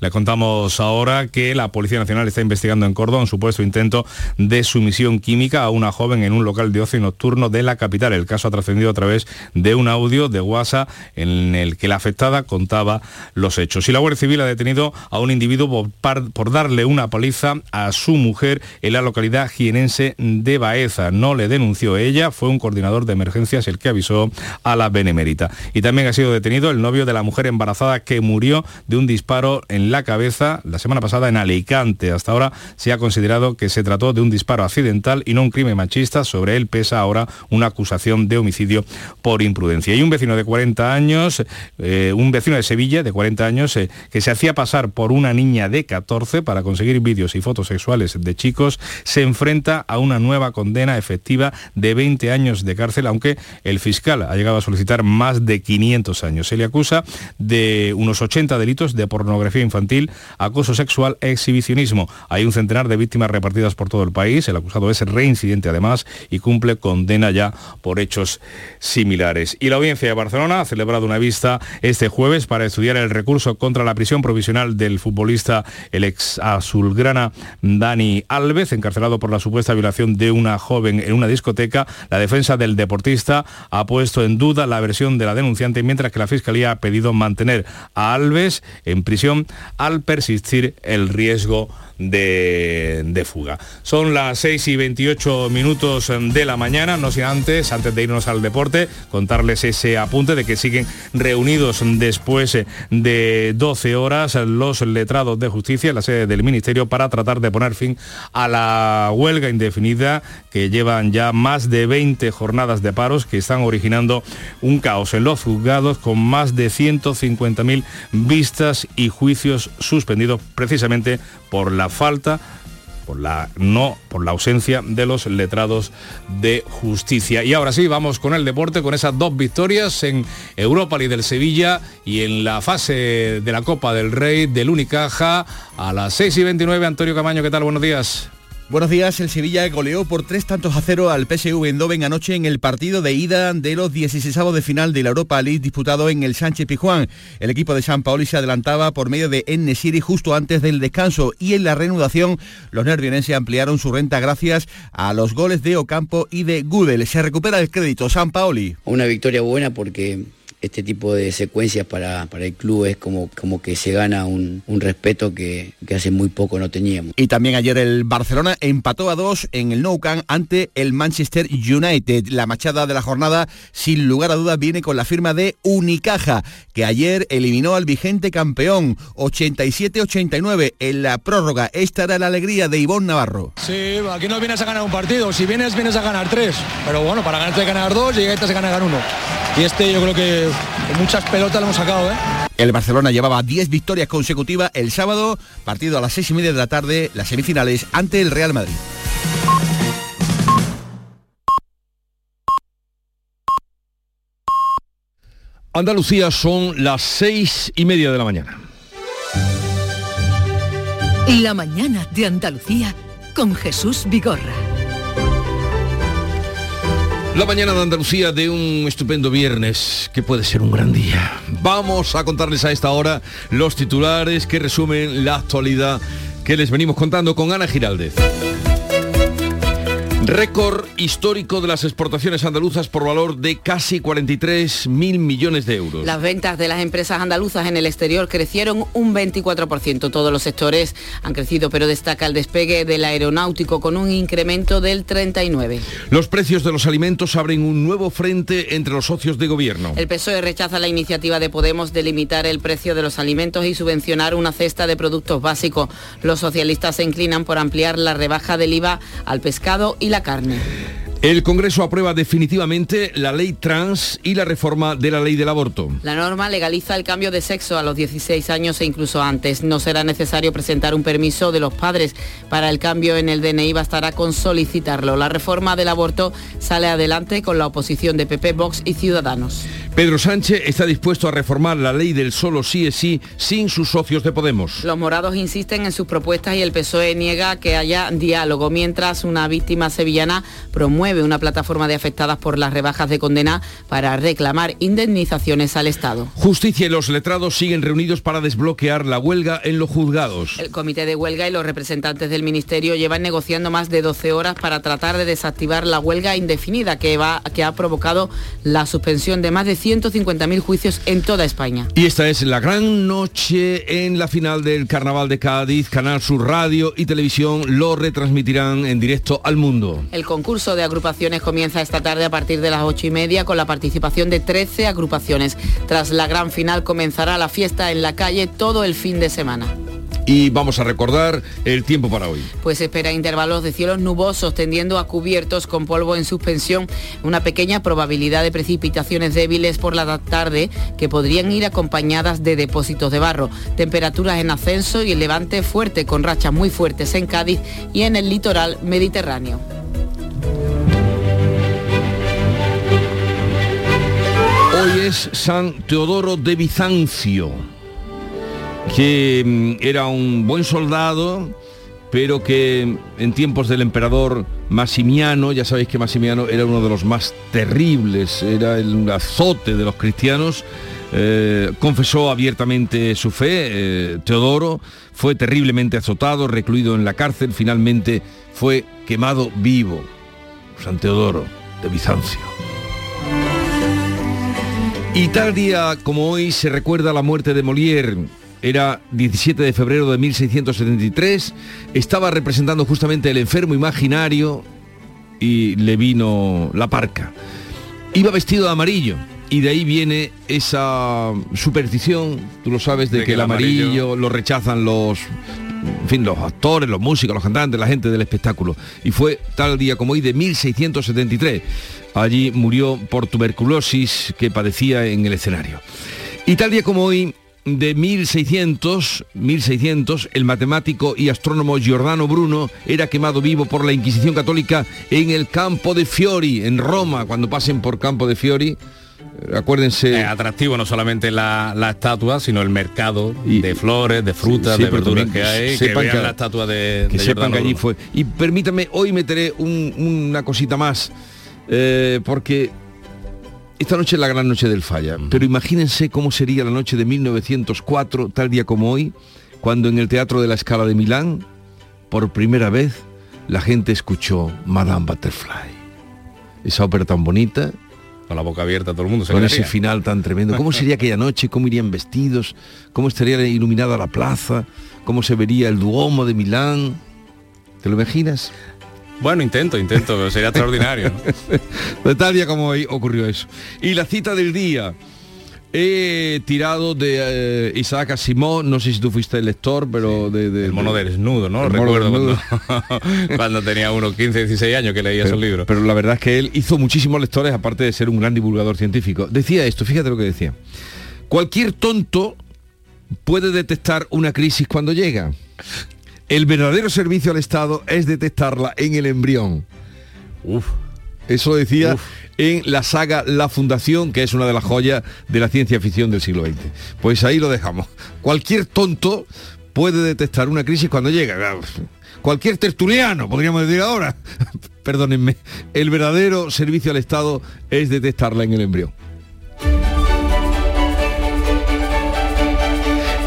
S10: Le contamos ahora que la Policía Nacional está investigando en Córdoba un supuesto intento de sumisión química a una joven en un local de ocio nocturno de la capital. El caso ha trascendido a través de un audio de WhatsApp en el que la afectada contaba los hechos. Y la Guardia Civil ha detenido a un individuo por, darle una paliza a su mujer en la localidad jienense de Baeza. No le denunció ella, fue un coordinador de emergencias el que avisó a la Benemérita. Y también ha sido detenido el novio de la mujer embarazada que murió de un disparo en la cabeza la semana pasada en Alicante. Hasta ahora se ha considerado que se trató de un disparo accidental y no un crimen machista. Sobre él pesa ahora una acusación de homicidio por imprudencia. Y un vecino de 40 años, eh, un vecino de Sevilla de 40 años, eh, que se hacía pasar por una niña de 14 para conseguir vídeos y fotos sexuales de chicos, se enfrenta a una nueva condena efectiva de 20 años de cárcel, aunque el fiscal ha llegado a solicitar más de 500 años. Se le acusa de unos 80 delitos de pornografía infantil, acoso sexual e exhibicionismo. Hay un centenar de víctimas repartidas por todo el país. El acusado es reincidente además y cumple condena ya por hechos similares. Y la audiencia de Barcelona ha celebrado una vista este jueves para estudiar el recurso contra la prisión provisional del futbolista, el ex azulgrana Dani Alves, encarcelado por la supuesta violación de una joven en una discoteca. La defensa del deportista ha puesto en duda la versión de la denunciante, mientras que la Fiscalía ha pedido mantener a Alves en prisión al persistir el riesgo de, fuga. Son las 6 y 28 minutos de la mañana, no sé antes, antes de irnos al deporte, contarles ese apunte de que siguen reunidos después de 12 horas los letrados de justicia en la sede del Ministerio para tratar de poner fin a la huelga indefinida que llevan ya más de 20 jornadas de paros que están originando un caos en los juzgados con más de 150.000 vistas y juicios suspendidos precisamente por la falta por la no por la ausencia de los letrados de justicia. Y ahora sí, vamos con el deporte con esas dos victorias en Europa League del Sevilla y en la fase de la Copa del Rey del Unicaja a las 6 y 29 Antonio Camaño, ¿qué tal? Buenos días.
S21: Buenos días, el Sevilla goleó por tres tantos a cero al PSV Eindhoven anoche en el partido de ida de los 16 de final de la Europa League disputado en el Sánchez Pijuán. El equipo de San Paoli se adelantaba por medio de Enesiri justo antes del descanso y en la reanudación los nervionenses ampliaron su renta gracias a los goles de Ocampo y de Gudel. Se recupera el crédito San Paoli.
S22: Una victoria buena porque este tipo de secuencias para, para el club es como, como que se gana un, un respeto que, que, hace muy poco no teníamos.
S21: Y también ayer el Barcelona empató a dos en el Nou Camp ante el Manchester United. La machada de la jornada, sin lugar a dudas, viene con la firma de Unicaja, que ayer eliminó al vigente campeón 87-89 en la prórroga. Esta era la alegría de Ivón Navarro.
S23: Sí, aquí no vienes a ganar un partido, si vienes, vienes a ganar tres. Pero bueno, para ganarte hay que ganar dos y se gana ganar uno. Y este yo creo que muchas pelotas lo hemos sacado, ¿eh?
S21: El Barcelona llevaba 10 victorias consecutivas el sábado, partido a las 6 y media de la tarde, las semifinales ante el Real Madrid.
S1: Andalucía son las seis y media de la mañana.
S2: La mañana de Andalucía con Jesús Vigorra.
S1: La mañana de Andalucía de un estupendo viernes, que puede ser un gran día. Vamos a contarles a esta hora los titulares que resumen la actualidad que les venimos contando con Ana Giraldez. Récord histórico de las exportaciones andaluzas por valor de casi 43 mil millones de euros.
S13: Las ventas de las empresas andaluzas en el exterior crecieron un 24%. Todos los sectores han crecido, pero destaca el despegue del aeronáutico con un incremento del 39%.
S1: Los precios de los alimentos abren un nuevo frente entre los socios de gobierno.
S13: El PSOE rechaza la iniciativa de Podemos de limitar el precio de los alimentos y subvencionar una cesta de productos básicos. Los socialistas se inclinan por ampliar la rebaja del IVA al pescado y la carne.
S1: El Congreso aprueba definitivamente la ley trans y la reforma de la ley del aborto.
S13: La norma legaliza el cambio de sexo a los 16 años e incluso antes. No será necesario presentar un permiso de los padres para el cambio en el DNI, bastará con solicitarlo. La reforma del aborto sale adelante con la oposición de PP, Vox y Ciudadanos.
S1: Pedro Sánchez está dispuesto a reformar la ley del solo sí es sí sin sus socios de Podemos.
S13: Los morados insisten en sus propuestas y el PSOE niega que haya diálogo, mientras una víctima sevillana promueve una plataforma de afectadas por las rebajas de condena para reclamar indemnizaciones al Estado.
S1: Justicia y los letrados siguen reunidos para desbloquear la huelga en los juzgados.
S13: El comité de huelga y los representantes del Ministerio llevan negociando más de 12 horas para tratar de desactivar la huelga indefinida que, va, que ha provocado la suspensión de más de 150.000 juicios en toda España.
S1: Y esta es la gran noche en la final del Carnaval de Cádiz. Canal Sur Radio y Televisión lo retransmitirán en directo al mundo.
S13: El concurso de agrupaciones comienza esta tarde a partir de las 8 y media con la participación de 13 agrupaciones. Tras la gran final comenzará la fiesta en la calle todo el fin de semana.
S1: Y vamos a recordar el tiempo para hoy.
S13: Pues espera intervalos de cielos nubosos tendiendo a cubiertos con polvo en suspensión, una pequeña probabilidad de precipitaciones débiles por la tarde que podrían ir acompañadas de depósitos de barro. Temperaturas en ascenso y el levante fuerte con rachas muy fuertes en Cádiz y en el litoral mediterráneo.
S1: Hoy es San Teodoro de Bizancio, que mm, era un buen soldado, pero que en tiempos del emperador Maximiano, ya sabéis que Maximiano era uno de los más terribles, era el azote de los cristianos, eh, confesó abiertamente su fe, eh, Teodoro fue terriblemente azotado, recluido en la cárcel, finalmente fue quemado vivo, San Teodoro de Bizancio. Y tal día como hoy se recuerda la muerte de Molière. Era 17 de febrero de 1673. Estaba representando justamente el enfermo imaginario y le vino la parca. Iba vestido de amarillo y de ahí viene esa superstición, tú lo sabes, de,
S10: De
S1: que,
S10: que
S1: el amarillo,
S10: amarillo
S1: lo rechazan los, en fin, los actores, los músicos, los cantantes, la gente del espectáculo. Y fue tal día como hoy de 1673. Allí murió por tuberculosis que padecía en el escenario. Y tal día como hoy de 1600, 1600, el matemático y astrónomo Giordano Bruno era quemado vivo por la Inquisición Católica en el Campo de Fiori, en Roma. Cuando pasen por Campo de Fiori, acuérdense...
S10: Es atractivo no solamente la, la estatua, sino el mercado de flores, de frutas, de verduras que hay, que vean la estatua de,
S1: que
S10: de
S1: sepan que allí fue. Y permítame, hoy meteré un- una cosita más, eh, porque esta noche es la gran noche del falla, pero imagínense cómo sería la noche de 1904, tal día como hoy, cuando en el Teatro de la Scala de Milán, por primera vez, la gente escuchó Madame Butterfly. Esa ópera tan bonita,
S10: Con la boca abierta todo el mundo se
S1: con
S10: quedaría.
S1: ese final tan tremendo. ¿Cómo [LAUGHS] sería aquella noche? ¿Cómo irían vestidos? ¿Cómo estaría iluminada la plaza? ¿Cómo se vería el Duomo de Milán? ¿Te lo imaginas?
S10: Bueno, intento, intento, pero sería extraordinario.
S1: De [LAUGHS] tal día como hoy ocurrió eso. Y la cita del día. He tirado de eh, Isaac Asimov, no sé si tú fuiste el lector, pero de, de-
S10: El mono
S1: de-
S10: desnudo, ¿no? Recuerdo
S1: desnudo.
S10: cuando, [LAUGHS] cuando tenía unos 15, 16 años que leía
S1: pero,
S10: esos libros.
S1: pero la verdad es que él hizo muchísimos lectores, aparte de ser un gran divulgador científico. Decía esto, fíjate lo que decía. Cualquier tonto puede detectar una crisis cuando llega. El verdadero servicio al Estado es detectarla en el embrión.
S10: Uf.
S1: Eso decía en la saga La Fundación, que es una de las joyas de la ciencia ficción del siglo XX. Pues ahí lo dejamos. Cualquier tonto puede detectar una crisis cuando llega. Cualquier tertuliano, podríamos decir ahora. [LAUGHS] Perdónenme. El verdadero servicio al Estado es detectarla en el embrión.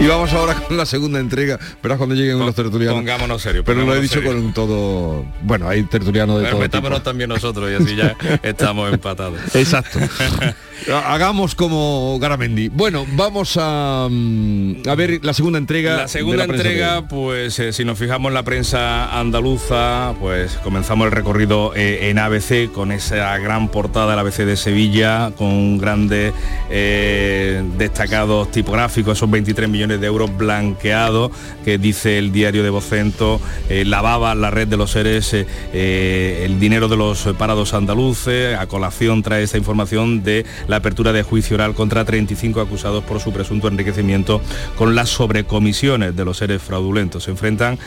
S1: Y vamos ahora con la segunda entrega. Verás cuando lleguen los tertulianos.
S10: Pongámonos serios.
S1: Pero lo he dicho con un todo... Bueno, hay tertulianos de todo tipo.
S10: también nosotros y así ya [LAUGHS] estamos empatados.
S1: Exacto. [LAUGHS] Hagamos como Garamendi. Bueno, vamos a, mm, a ver la segunda entrega.
S10: La segunda
S1: la
S10: entrega, pues eh, si nos fijamos en la prensa andaluza, pues comenzamos el recorrido eh, en ABC con esa gran portada del ABC de Sevilla, con grandes eh, destacados tipográficos, esos 23 millones de euros blanqueados, que dice el diario de Vocento, eh, lavaba la red de los seres eh, eh, el dinero de los parados andaluces, a colación trae esta información de la apertura de juicio oral contra 35 acusados por su presunto enriquecimiento con las sobrecomisiones de los seres fraudulentos. Se enfrentan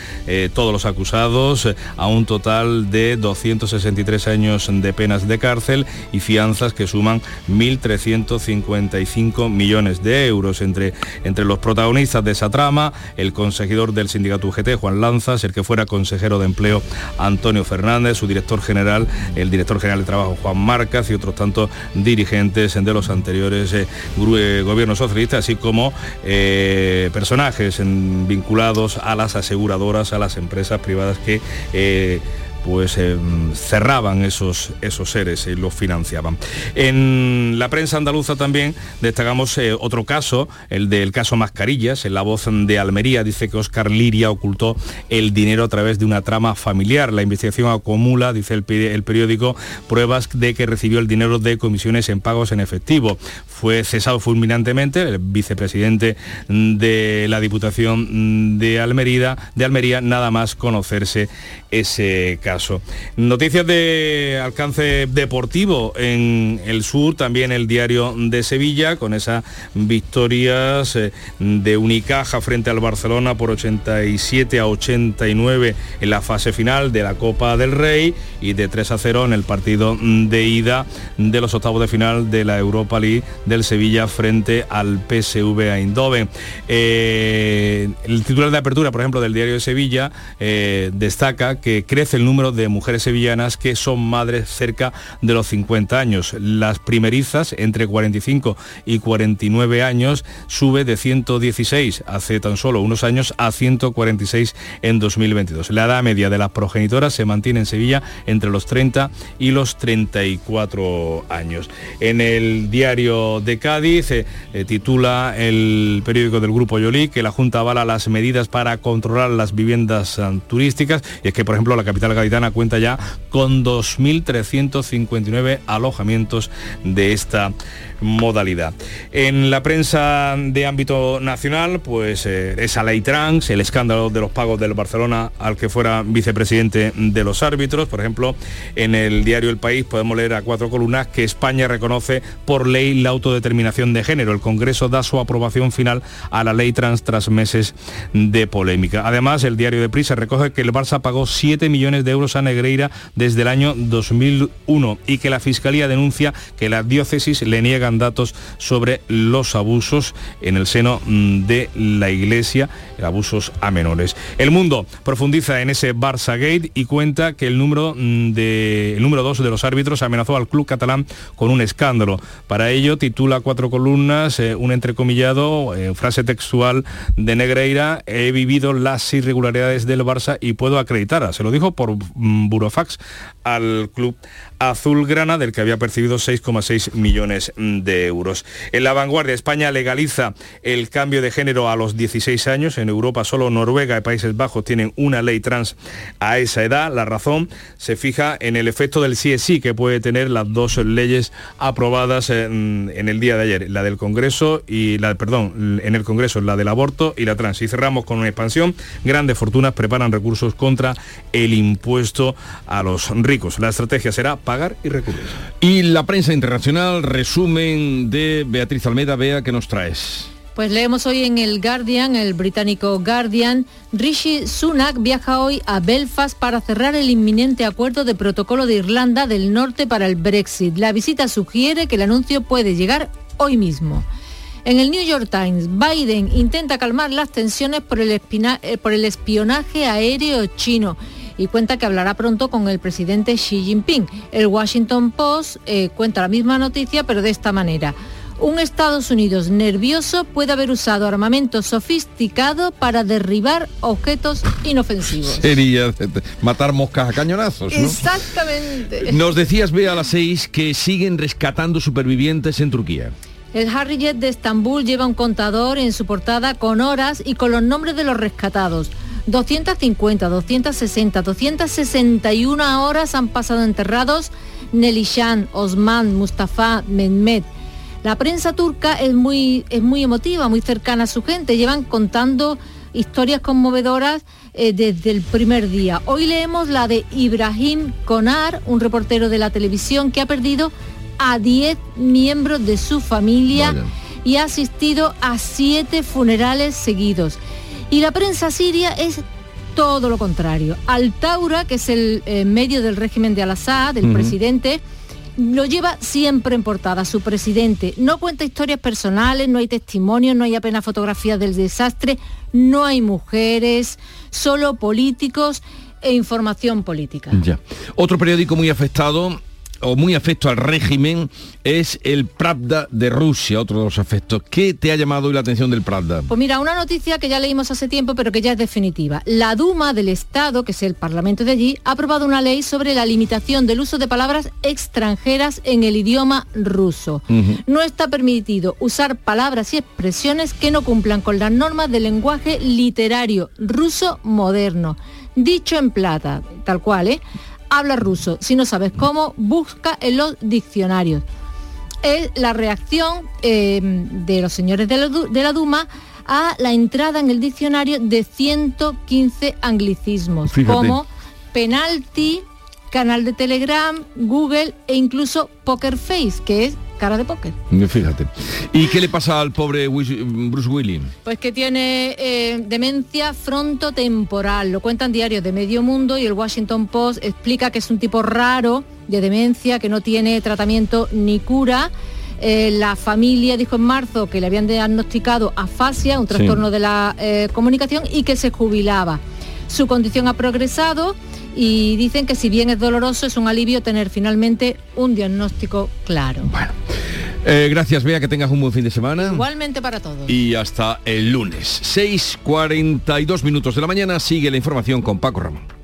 S10: todos los acusados a un total de 263 años de penas de cárcel y fianzas que suman 1.355 millones de euros entre, entre los protagonistas de esa trama, el consejador del sindicato UGT, Juan Lanzas, el que fuera consejero de empleo, Antonio Fernández, su director general, el director general de trabajo, Juan Marcas, y otros tantos dirigentes de los anteriores eh, eh, gobiernos socialistas, así como eh, personajes vinculados a las aseguradoras, a las empresas privadas que eh, pues eh, cerraban esos, esos seres y los financiaban. En la prensa andaluza también destacamos eh, otro caso, el del caso Mascarillas, en la voz de Almería dice que Oscar Liria ocultó el dinero a través de una trama familiar. La investigación acumula, dice el, el periódico, pruebas de que recibió el dinero de comisiones en pagos en efectivo. Fue cesado fulminantemente el vicepresidente de la Diputación de Almería, de Almería nada más conocerse ese caso. Noticias de alcance deportivo en el sur, también el diario de Sevilla, con esas victorias eh, de Unicaja frente al Barcelona por 87 a 89 en la fase final de la Copa del Rey y de 3 a 0 en el partido de ida de los octavos de final de la Europa League del Sevilla frente al PSV Eindhoven. Eh, el titular de apertura, por ejemplo, del diario de Sevilla eh, destaca que crece el número de mujeres sevillanas que son madres cerca de los 50 años. Las primerizas, entre 45 y 49 años, sube de 116 hace tan solo unos años a 146 en 2022. La edad media de las progenitoras se mantiene en Sevilla entre los 30 y los 34 años. En el diario de Cádiz eh, eh, titula el periódico del Grupo Yolí que la Junta avala las medidas para controlar las viviendas eh, turísticas y es que, por ejemplo, la capital gaditana cuenta ya con 2.359 alojamientos de esta modalidad. En la prensa de ámbito nacional, pues eh, esa ley trans, el escándalo de los pagos del Barcelona al que fuera vicepresidente de los árbitros, por ejemplo, en el diario El País podemos leer a cuatro columnas que España reconoce por ley la autodeterminación de género. El Congreso da su aprobación final a la ley trans tras meses de polémica. Además, el diario de Prisa recoge que el Barça pagó 7 millones de euros a Negreira desde el año 2001 y que la Fiscalía denuncia que la diócesis le niegan datos sobre los abusos en el seno mm, de la Iglesia, abusos a menores. El mundo profundiza en ese Barça Gate y cuenta que el número mm, de el número dos de los árbitros amenazó al club catalán con un escándalo. Para ello titula cuatro columnas, eh, un entrecomillado, eh, frase textual de Negreira, he vivido las irregularidades del Barça y puedo acreditar, se lo dijo por mm, burofax al club azulgrana del que había percibido 6,6 millones de euros. En la vanguardia, España legaliza el cambio de género a los 16 años. En Europa solo Noruega y Países Bajos tienen una ley trans a esa edad. La razón se fija en el efecto del sí es sí que puede tener las dos leyes aprobadas en, el día de ayer, la del Congreso y la, perdón, en el Congreso, la del aborto y la trans. Y cerramos con una expansión. Grandes fortunas preparan recursos contra el impuesto a los ricos. La estrategia será y recurrir.
S1: Y la prensa internacional, resumen de Beatriz Almeida, vea que nos traes.
S11: Pues leemos hoy en el Guardian, el británico Guardian, Rishi Sunak viaja hoy a Belfast para cerrar el inminente acuerdo de protocolo de Irlanda del Norte para el Brexit. La visita sugiere que el anuncio puede llegar hoy mismo. En el New York Times, Biden intenta calmar las tensiones por el, eh, por el espionaje aéreo chino y cuenta que hablará pronto con el presidente Xi Jinping. El Washington Post eh, cuenta la misma noticia, pero de esta manera. Un Estados Unidos nervioso puede haber usado armamento sofisticado para derribar objetos inofensivos.
S1: Sería matar moscas a cañonazos.
S11: Exactamente.
S1: Nos decías, Bea, a las seis que siguen rescatando supervivientes en Turquía.
S11: El Harry Jet de Estambul lleva un contador en su portada con horas y con los nombres de los rescatados. 250, 260, 261 horas han pasado enterrados Nelishan, Osman, Mustafa, Mehmet. La prensa turca es muy, es muy emotiva, muy cercana a su gente. Llevan contando historias conmovedoras eh, desde el primer día. Hoy leemos la de Ibrahim Konar, un reportero de la televisión que ha perdido a 10 miembros de su familia y ha asistido a siete funerales seguidos. Y la prensa siria es todo lo contrario. Al-Taura, que es el eh, medio del régimen de Al-Assad, del presidente, lo lleva siempre en portada, su presidente. No cuenta historias personales, no hay testimonios, no hay apenas fotografías del desastre, no hay mujeres, solo políticos e información política.
S1: Ya. Otro periódico muy afectado o muy afecto al régimen es el Pravda de Rusia, otro de los afectos. ¿Qué te ha llamado hoy la atención del Pravda?
S11: Pues mira, una noticia que ya leímos hace tiempo, pero que ya es definitiva. La Duma del Estado, que es el Parlamento de allí, ha aprobado una ley sobre la limitación del uso de palabras extranjeras en el idioma ruso. No está permitido usar palabras y expresiones que no cumplan con las normas del lenguaje literario ruso moderno. Dicho en plata, tal cual, ¿eh? Habla ruso. Si no sabes cómo, busca en los diccionarios. Es la reacción eh, de los señores de la, Duma a la entrada en el diccionario de 115 anglicismos, como penalti, canal de Telegram, Google e incluso Poker Face, que es cara de póker.
S1: Fíjate. ¿Y qué le pasa al pobre Bruce Willis?
S11: Pues que tiene eh, demencia frontotemporal. Lo cuentan diarios de medio mundo y el Washington Post explica que es un tipo raro de demencia, que no tiene tratamiento ni cura. Eh, la familia dijo en marzo que le habían diagnosticado afasia, un trastorno de la eh, comunicación, y que se jubilaba. Su condición ha progresado y dicen que si bien es doloroso, es un alivio tener finalmente un diagnóstico claro.
S1: Bueno. Eh, gracias, Bea, que tengas un buen fin de semana.
S11: Igualmente para todos.
S1: Y hasta el lunes. 6.42 minutos de la mañana sigue la información con Paco Ramón.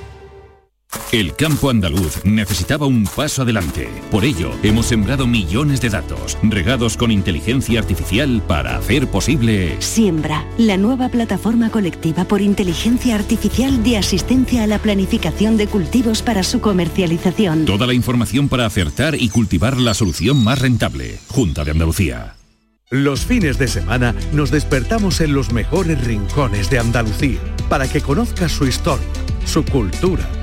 S24: El campo andaluz necesitaba un paso adelante. Por ello, hemos sembrado millones de datos, regados con inteligencia artificial para hacer posible...
S25: Siembra, la nueva plataforma colectiva por inteligencia artificial de asistencia a la planificación de cultivos para su comercialización.
S24: Toda la información para acertar y cultivar la solución más rentable. Junta de Andalucía.
S26: Los fines de semana nos despertamos en los mejores rincones de Andalucía para que conozcas su historia, su cultura,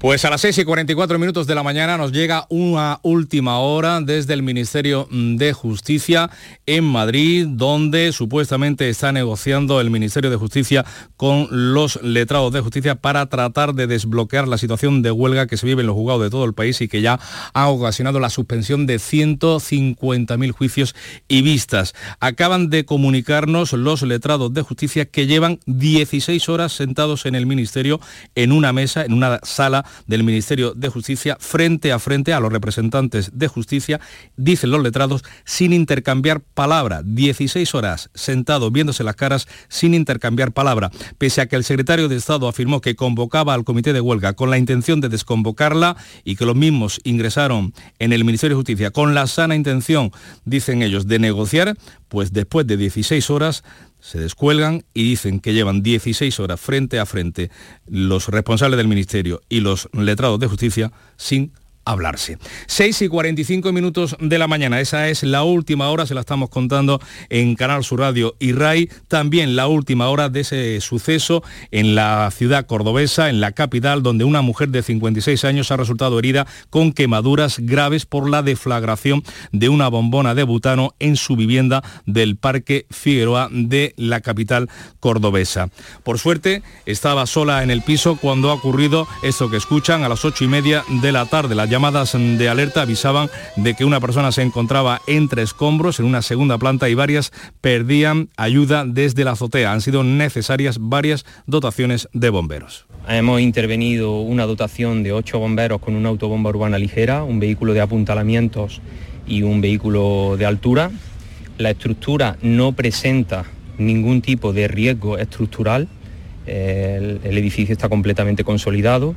S10: Pues a las 6 y 44 minutos de la mañana nos llega una última hora desde el Ministerio de Justicia en Madrid, donde supuestamente está negociando el Ministerio de Justicia con los letrados de justicia para tratar de desbloquear la situación de huelga que se vive en los juzgados de todo el país y que ya ha ocasionado la suspensión de 150.000 juicios y vistas. Acaban de comunicarnos los letrados de justicia que llevan 16 horas sentados en el Ministerio en una mesa, en una sala del Ministerio de Justicia frente a frente a los representantes de justicia, dicen los letrados, sin intercambiar palabra. 16 horas sentados viéndose las caras sin intercambiar palabra. Pese a que el secretario de Estado afirmó que convocaba al comité de huelga con la intención de desconvocarla y que los mismos ingresaron en el Ministerio de Justicia con la sana intención, dicen ellos, de negociar, pues después de 16 horas se descuelgan y dicen que llevan 16 horas frente a frente los responsables del Ministerio y los letrados de justicia sin hablarse. 6 y 45 minutos de la mañana, esa es la última hora, se la estamos contando en Canal Sur Radio y RAI, también la última hora de ese suceso en la ciudad cordobesa, en la capital, donde una mujer de 56 años ha resultado herida con quemaduras graves por la deflagración de una bombona de butano en su vivienda del Parque Figueroa de la capital cordobesa. Por suerte, estaba sola en el piso cuando ha ocurrido esto que escuchan a las ocho y media de la tarde, la llamadas de alerta avisaban de que una persona se encontraba entre escombros en una segunda planta y varias perdían ayuda desde la azotea. Han sido necesarias varias dotaciones de bomberos.
S27: Hemos intervenido una dotación de ocho bomberos con una autobomba urbana ligera, un vehículo de apuntalamientos y un vehículo de altura. La estructura no presenta ningún tipo de riesgo estructural. El, el edificio está completamente consolidado.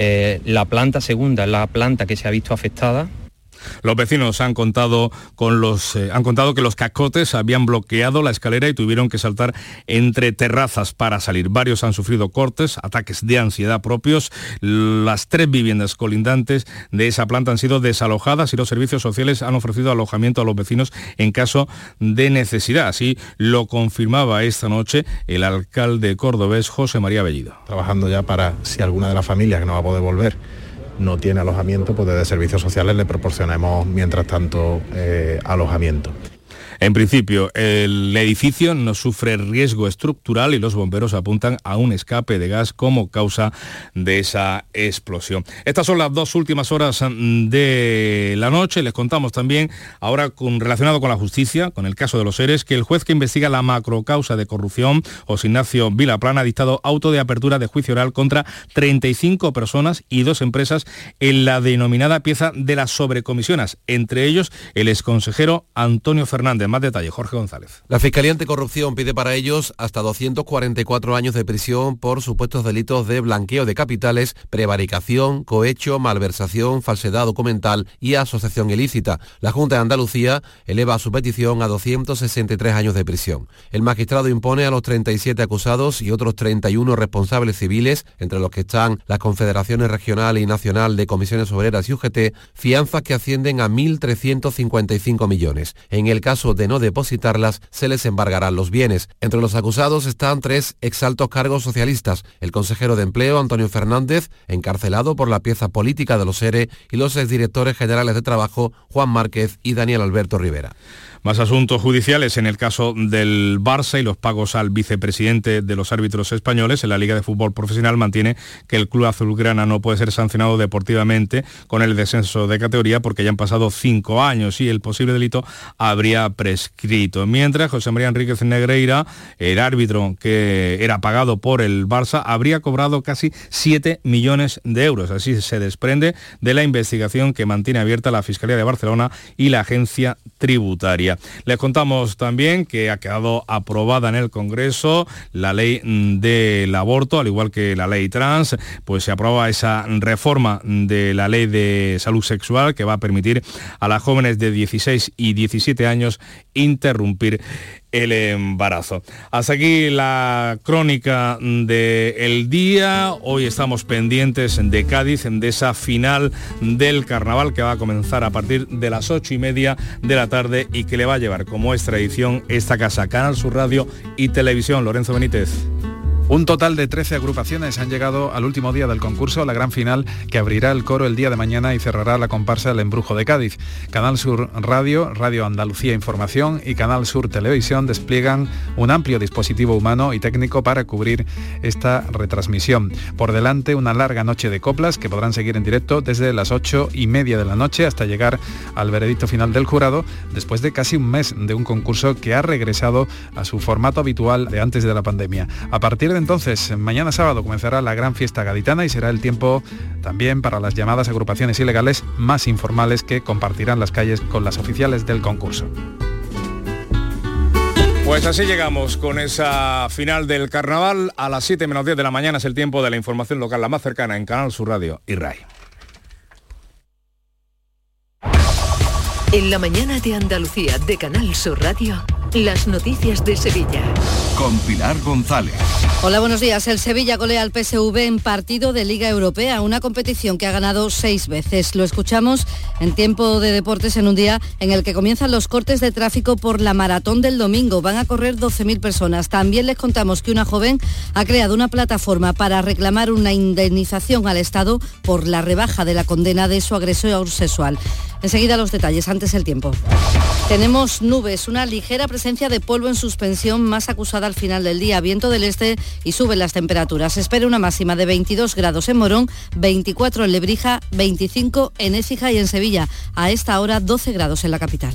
S27: Eh, la planta segunda es la planta que se ha visto afectada,
S10: los vecinos han contado, con los, eh, han contado que los cascotes habían bloqueado la escalera y tuvieron que saltar entre terrazas para salir. Varios han sufrido cortes, ataques de ansiedad propios. Las tres viviendas colindantes de esa planta han sido desalojadas y los servicios sociales han ofrecido alojamiento a los vecinos en caso de necesidad. Así lo confirmaba esta noche el alcalde cordobés José María Bellido.
S28: Trabajando ya para si alguna de las familias que no va a poder volver no tiene alojamiento, pues desde servicios sociales le proporcionemos mientras tanto eh, alojamiento.
S10: En principio, el edificio no sufre riesgo estructural y los bomberos apuntan a un escape de gas como causa de esa explosión. Estas son las dos últimas horas de la noche. Les contamos también, ahora con, relacionado con la justicia, con el caso de los seres, que el juez que investiga la macrocausa de corrupción, José Ignacio Vilaplana, ha dictado auto de apertura de juicio oral contra 35 personas y dos empresas en la denominada pieza de las sobrecomisiones, entre ellos el exconsejero Antonio Fernández. Más detalle, Jorge González.
S29: La Fiscalía Anticorrupción pide para ellos hasta 244 años de prisión por supuestos delitos de blanqueo de capitales, prevaricación, cohecho, malversación, falsedad documental y asociación ilícita. La Junta de Andalucía eleva su petición a 263 años de prisión. El magistrado impone a los 37 acusados y otros 31 responsables civiles, entre los que están las confederaciones regional y nacional de comisiones obreras y UGT, fianzas que ascienden a 1.355 millones. En el caso de no depositarlas, se les embargarán los bienes. Entre los acusados están tres exaltos cargos socialistas, el consejero de Empleo, Antonio Fernández, encarcelado por la pieza política de los ERE, y los exdirectores generales de Trabajo, Juan Márquez y Daniel Alberto Rivera.
S10: Más asuntos judiciales en el caso del Barça y los pagos al vicepresidente de los árbitros españoles. En la Liga de Fútbol Profesional mantiene que el club azulgrana no puede ser sancionado deportivamente con el descenso de categoría porque ya han pasado cinco años y el posible delito habría prescrito. Mientras José María Enríquez Negreira, el árbitro que era pagado por el Barça, habría cobrado casi 7 millones de euros. Así se desprende de la investigación que mantiene abierta la Fiscalía de Barcelona y la agencia tributaria. Les contamos también que ha quedado aprobada en el Congreso la ley del aborto, al igual que la ley trans, pues se aprueba esa reforma de la ley de salud sexual que va a permitir a las jóvenes de 16 y 17 años interrumpir el embarazo. Hasta aquí la crónica del día. Hoy estamos pendientes de Cádiz, de esa final del carnaval que va a comenzar a partir de las ocho y media de la tarde y que le va a llevar, como es tradición, esta casa, Canal Sur Radio y Televisión. Lorenzo Benítez.
S30: Un total de 13 agrupaciones han llegado al último día del concurso, la gran final que abrirá el coro el día de mañana y cerrará la comparsa El Embrujo de Cádiz. Canal Sur Radio, Radio Andalucía Información y Canal Sur Televisión despliegan un amplio dispositivo humano y técnico para cubrir esta retransmisión. Por delante, una larga noche de coplas que podrán seguir en directo desde las 8 y media de la noche hasta llegar al veredicto final del jurado, después de casi un mes de un concurso que ha regresado a su formato habitual de antes de la pandemia. A partir entonces, mañana sábado comenzará la gran fiesta gaditana y será el tiempo también para las llamadas agrupaciones ilegales más informales que compartirán las calles con las oficiales del concurso.
S10: Pues así llegamos con esa final del carnaval. A las 7 menos 10 de la mañana es el tiempo de la información local, la más cercana en Canal Sur Radio y RAI.
S2: En la mañana de Andalucía de Canal Sur Radio. Las noticias de Sevilla.
S24: Con Pilar González.
S31: Hola, buenos días. El Sevilla golea al PSV en partido de Liga Europea, una competición que ha ganado seis veces. Lo escuchamos en tiempo de deportes en un día en el que comienzan los cortes de tráfico por la maratón del domingo. Van a correr 12.000 personas. También les contamos que una joven ha creado una plataforma para reclamar una indemnización al Estado por la rebaja de la condena de su agresor sexual. Enseguida los detalles, antes el tiempo. Tenemos nubes, una ligera presencia de polvo en suspensión más acusada al final del día, viento del este y suben las temperaturas. Se espera una máxima de 22 grados en Morón, 24 en Lebrija, 25 en Écija y en Sevilla. A esta hora 12 grados en la capital.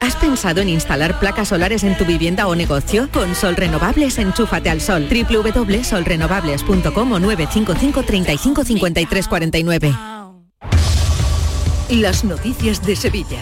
S32: ¿Has pensado en instalar placas solares en tu vivienda o negocio? Con Sol Renovables, enchúfate al sol. www.solrenovables.com o 955 35 53 49.
S2: Las noticias de Sevilla.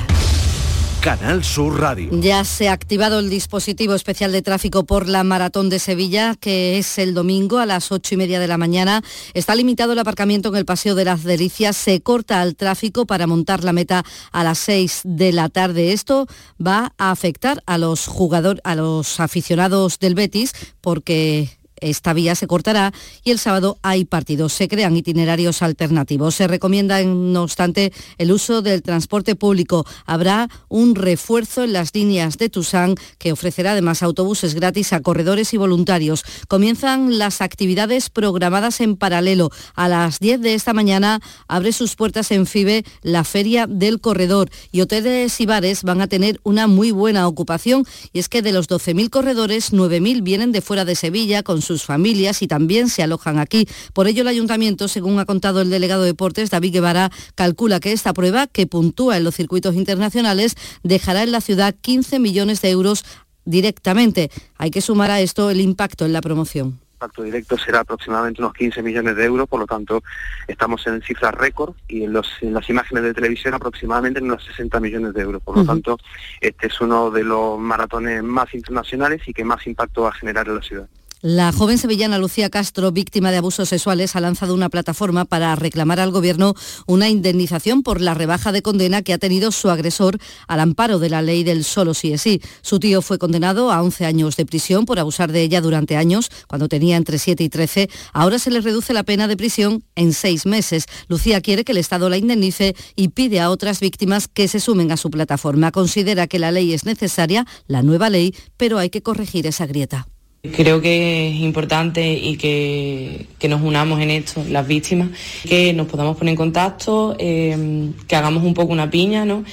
S26: Canal Sur Radio.
S31: Ya se ha activado el dispositivo especial de tráfico por la Maratón de Sevilla, que es el domingo a las ocho y media de la mañana. Está limitado el aparcamiento en el Paseo de las Delicias. Se corta el tráfico para montar la meta a las seis de la tarde. Esto va a afectar a los jugadores, a los aficionados del Betis, porque esta vía se cortará y el sábado hay partidos. Se crean itinerarios alternativos. Se recomienda, no obstante, el uso del transporte público. Habrá un refuerzo en las líneas de Tusán que ofrecerá además autobuses gratis a corredores y voluntarios. Comienzan las actividades programadas en paralelo. A las 10 de esta mañana abre sus puertas en FIBE la Feria del Corredor y hoteles y bares van a tener una muy buena ocupación y es que de los 12.000 corredores, 9.000 vienen de fuera de Sevilla con sus familias y también se alojan aquí. Por ello, el ayuntamiento, según ha contado el delegado de deportes, David Guevara, calcula que esta prueba, que puntúa en los circuitos internacionales, dejará en la ciudad 15 millones de euros directamente. Hay que sumar a esto el impacto en la promoción
S33: impacto directo será aproximadamente unos 15 millones de euros, por lo tanto estamos en cifras récord y en, los, en las imágenes de televisión aproximadamente en unos 60 millones de euros. Por lo tanto, este es uno de los maratones más internacionales y que más impacto va a generar en la ciudad.
S31: La joven sevillana Lucía Castro, víctima de abusos sexuales, ha lanzado una plataforma para reclamar al Gobierno una indemnización por la rebaja de condena que ha tenido su agresor al amparo de la ley del solo sí es sí. Su tío fue condenado a 11 años de prisión por abusar de ella durante años, cuando tenía entre 7 y 13. Ahora se le reduce la pena de prisión en seis meses. Lucía quiere que el Estado la indemnice y pide a otras víctimas que se sumen a su plataforma. Considera que la ley es necesaria, la nueva ley, pero hay que corregir esa grieta.
S20: Creo que es importante y que, nos unamos en esto, las víctimas, que nos podamos poner en contacto, em, que hagamos un poco una piña, ¿no?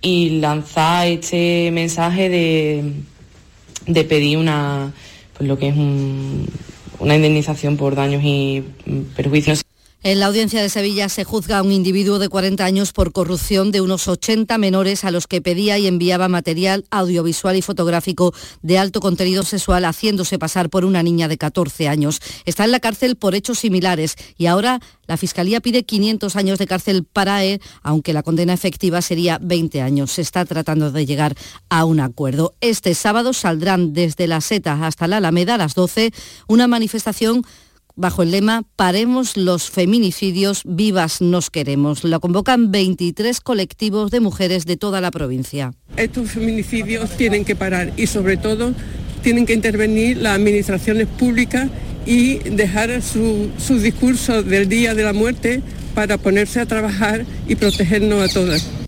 S20: Y lanzar este mensaje de, de pedir una, pues lo que es una indemnización por daños y perjuicios.
S31: En la audiencia de Sevilla se juzga a un individuo de 40 años por corrupción de unos 80 menores a los que pedía y enviaba material audiovisual y fotográfico de alto contenido sexual haciéndose pasar por una niña de 14 años. Está en la cárcel por hechos similares y ahora la Fiscalía pide 500 años de cárcel para él, aunque la condena efectiva sería 20 años. Se está tratando de llegar a un acuerdo. Este sábado saldrán desde la Seta hasta la Alameda a las 12 una manifestación bajo el lema Paremos los feminicidios, vivas nos queremos. Lo convocan 23 colectivos de mujeres de toda la provincia.
S34: Estos feminicidios tienen que parar y sobre todo tienen que intervenir las administraciones públicas y dejar su, su discurso del Día de la Muerte para ponerse a trabajar y protegernos a todas.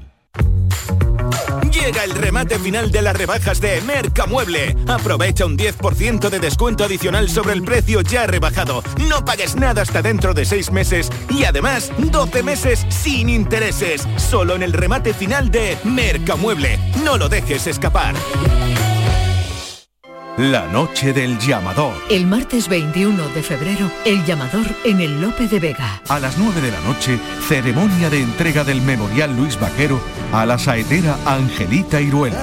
S35: Llega el remate final de las rebajas de Mercamueble. Aprovecha un 10% de descuento adicional sobre el precio ya rebajado. No pagues nada hasta dentro de 6 meses y además 12 meses sin intereses. Solo en el remate final de Mercamueble. No lo dejes escapar.
S26: La noche del llamador.
S2: El martes 21 de febrero, el llamador en el Lope de Vega.
S26: A las 9 de la noche, ceremonia de entrega del Memorial Luis Vaquero a la saetera Angelita Iruela.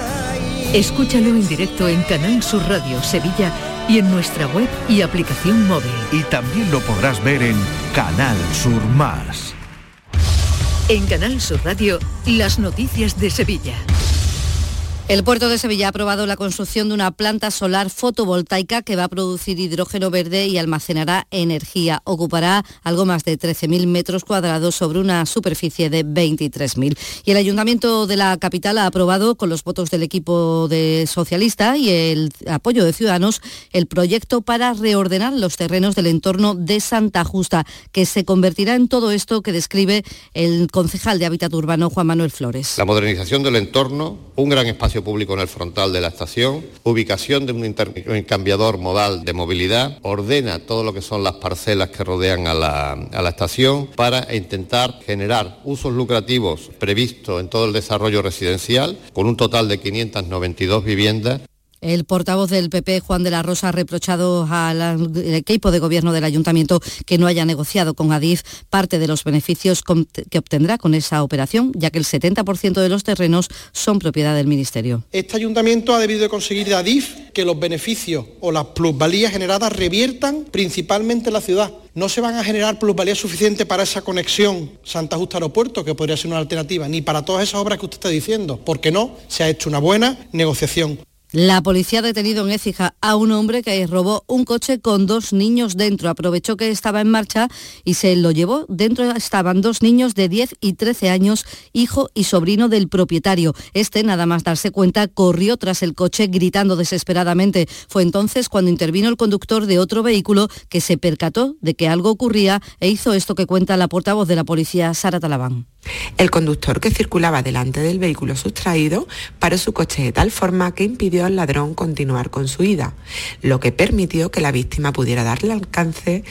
S2: Escúchalo en directo en Canal Sur Radio Sevilla y en nuestra web y aplicación móvil.
S26: Y también lo podrás ver en Canal Sur Más.
S2: En Canal Sur Radio, las noticias de Sevilla.
S31: El puerto de Sevilla ha aprobado la construcción de una planta solar fotovoltaica que va a producir hidrógeno verde y almacenará energía. Ocupará algo más de 13.000 metros cuadrados sobre una superficie de 23.000. Y el Ayuntamiento de la capital ha aprobado, con los votos del equipo de socialista y el apoyo de Ciudadanos, el proyecto para reordenar los terrenos del entorno de Santa Justa, que se convertirá en todo esto que describe el concejal de Hábitat Urbano, Juan Manuel Flores.
S36: La modernización del entorno, un gran espacio público en el frontal de la estación, ubicación de un intercambiador modal de movilidad, ordena todo lo que son las parcelas que rodean a la, a la estación para intentar generar usos lucrativos previstos en todo el desarrollo residencial, con un total de 592 viviendas
S31: el portavoz del PP, Juan de la Rosa, ha reprochado al equipo de gobierno del ayuntamiento que no haya negociado con Adif parte de los beneficios que obtendrá con esa operación, ya que el 70% de los terrenos son propiedad del Ministerio.
S37: Este ayuntamiento ha debido de conseguir de Adif que los beneficios o las plusvalías generadas reviertan principalmente en la ciudad. No se van a generar plusvalías suficientes para esa conexión Santa Justa Aeropuerto, que podría ser una alternativa, ni para todas esas obras que usted está diciendo, porque no se ha hecho una buena negociación.
S31: La policía ha detenido en Écija a un hombre que robó un coche con dos niños dentro. Aprovechó que estaba en marcha y se lo llevó. Dentro estaban dos niños de 10 y 13 años, hijo y sobrino del propietario. Este, nada más darse cuenta, corrió tras el coche gritando desesperadamente. Fue entonces cuando intervino el conductor de otro vehículo que se percató de que algo ocurría e hizo esto que cuenta la portavoz de la policía, Sara Talabán.
S38: El conductor que circulaba delante del vehículo sustraído paró su coche de tal forma que impidió al ladrón continuar con su ida, lo que permitió que la víctima pudiera darle alcance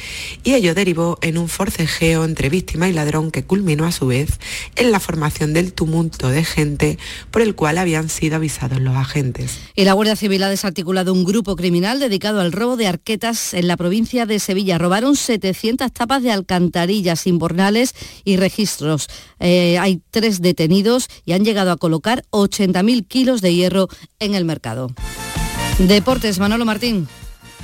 S38: y ello derivó en un forcejeo entre víctima y ladrón que culminó a su vez en la formación del tumulto de gente por el cual habían sido avisados los agentes.
S31: Y la Guardia Civil ha desarticulado un grupo criminal dedicado al robo de arquetas en la provincia de Sevilla. Robaron 700 tapas de alcantarillas, imbornales y registros. Eh, hay tres detenidos y han llegado a colocar 80.000 kilos de hierro en el mercado. Deportes, Manolo Martín.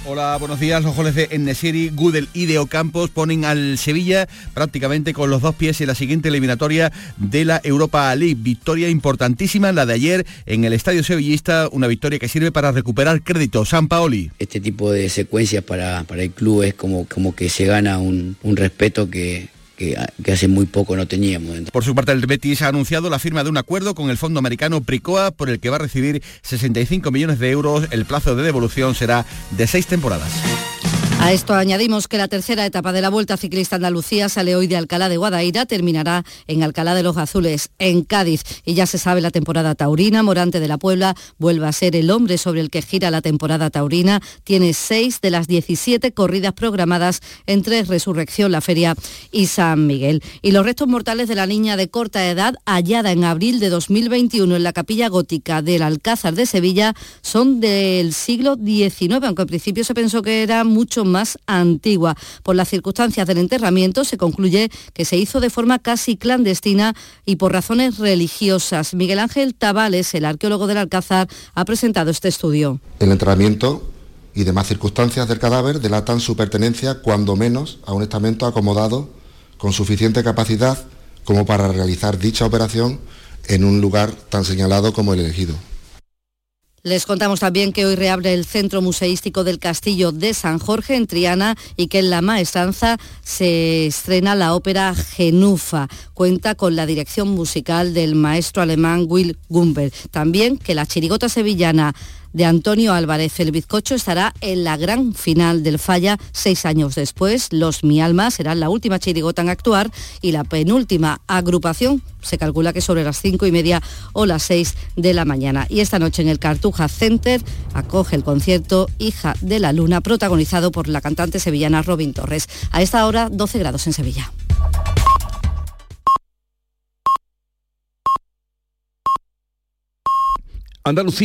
S21: Hola, buenos días. Los goles de Enesiri, Gudel y de Ocampos ponen al Sevilla prácticamente con los dos pies en la siguiente eliminatoria de la Europa League. Victoria importantísima, la de ayer en el Estadio Sevillista, una victoria que sirve para recuperar crédito. San Paoli.
S39: Este tipo de secuencias para, para el club es como, como que se gana un, un respeto que, hace muy poco no teníamos.
S21: Por su parte, el Betis ha anunciado la firma de un acuerdo con el fondo americano Pricoa por el que va a recibir 65 millones de euros. El plazo de devolución será de seis temporadas.
S31: A esto añadimos que la tercera etapa de la Vuelta Ciclista Andalucía sale hoy de Alcalá de Guadaira, terminará en Alcalá de los Azules, en Cádiz. Y ya se sabe la temporada taurina, Morante de la Puebla vuelve a ser el hombre sobre el que gira la temporada taurina. Tiene seis de las 17 corridas programadas entre Resurrección, La Feria y San Miguel. Y los restos mortales de la niña de corta edad hallada en abril de 2021 en la capilla gótica del Alcázar de Sevilla son del siglo XIX, aunque al principio se pensó que era mucho más más antigua. Por las circunstancias del enterramiento se concluye que se hizo de forma casi clandestina y por razones religiosas. Miguel Ángel Tabales, el arqueólogo del Alcázar, ha presentado este estudio.
S40: El enterramiento y demás circunstancias del cadáver delatan su pertenencia cuando menos a un estamento acomodado con suficiente capacidad como para realizar dicha operación en un lugar tan señalado como el elegido.
S31: Les contamos también que hoy reabre el Centro Museístico del Castillo de San Jorge en Triana y que en la maestranza se estrena la ópera Genufa. Cuenta con la dirección musical del maestro alemán Will Gumber. También que la chirigota sevillana de Antonio Álvarez. El bizcocho estará en la gran final del Falla seis años después. Los Mi Alma serán la última chirigota en actuar y la penúltima agrupación se calcula que sobre las cinco y media o las seis de la mañana. Y esta noche en el Cartuja Center acoge el concierto Hija de la Luna, protagonizado por la cantante sevillana Robin Torres. A esta hora 12 grados en Sevilla.
S21: Andalucía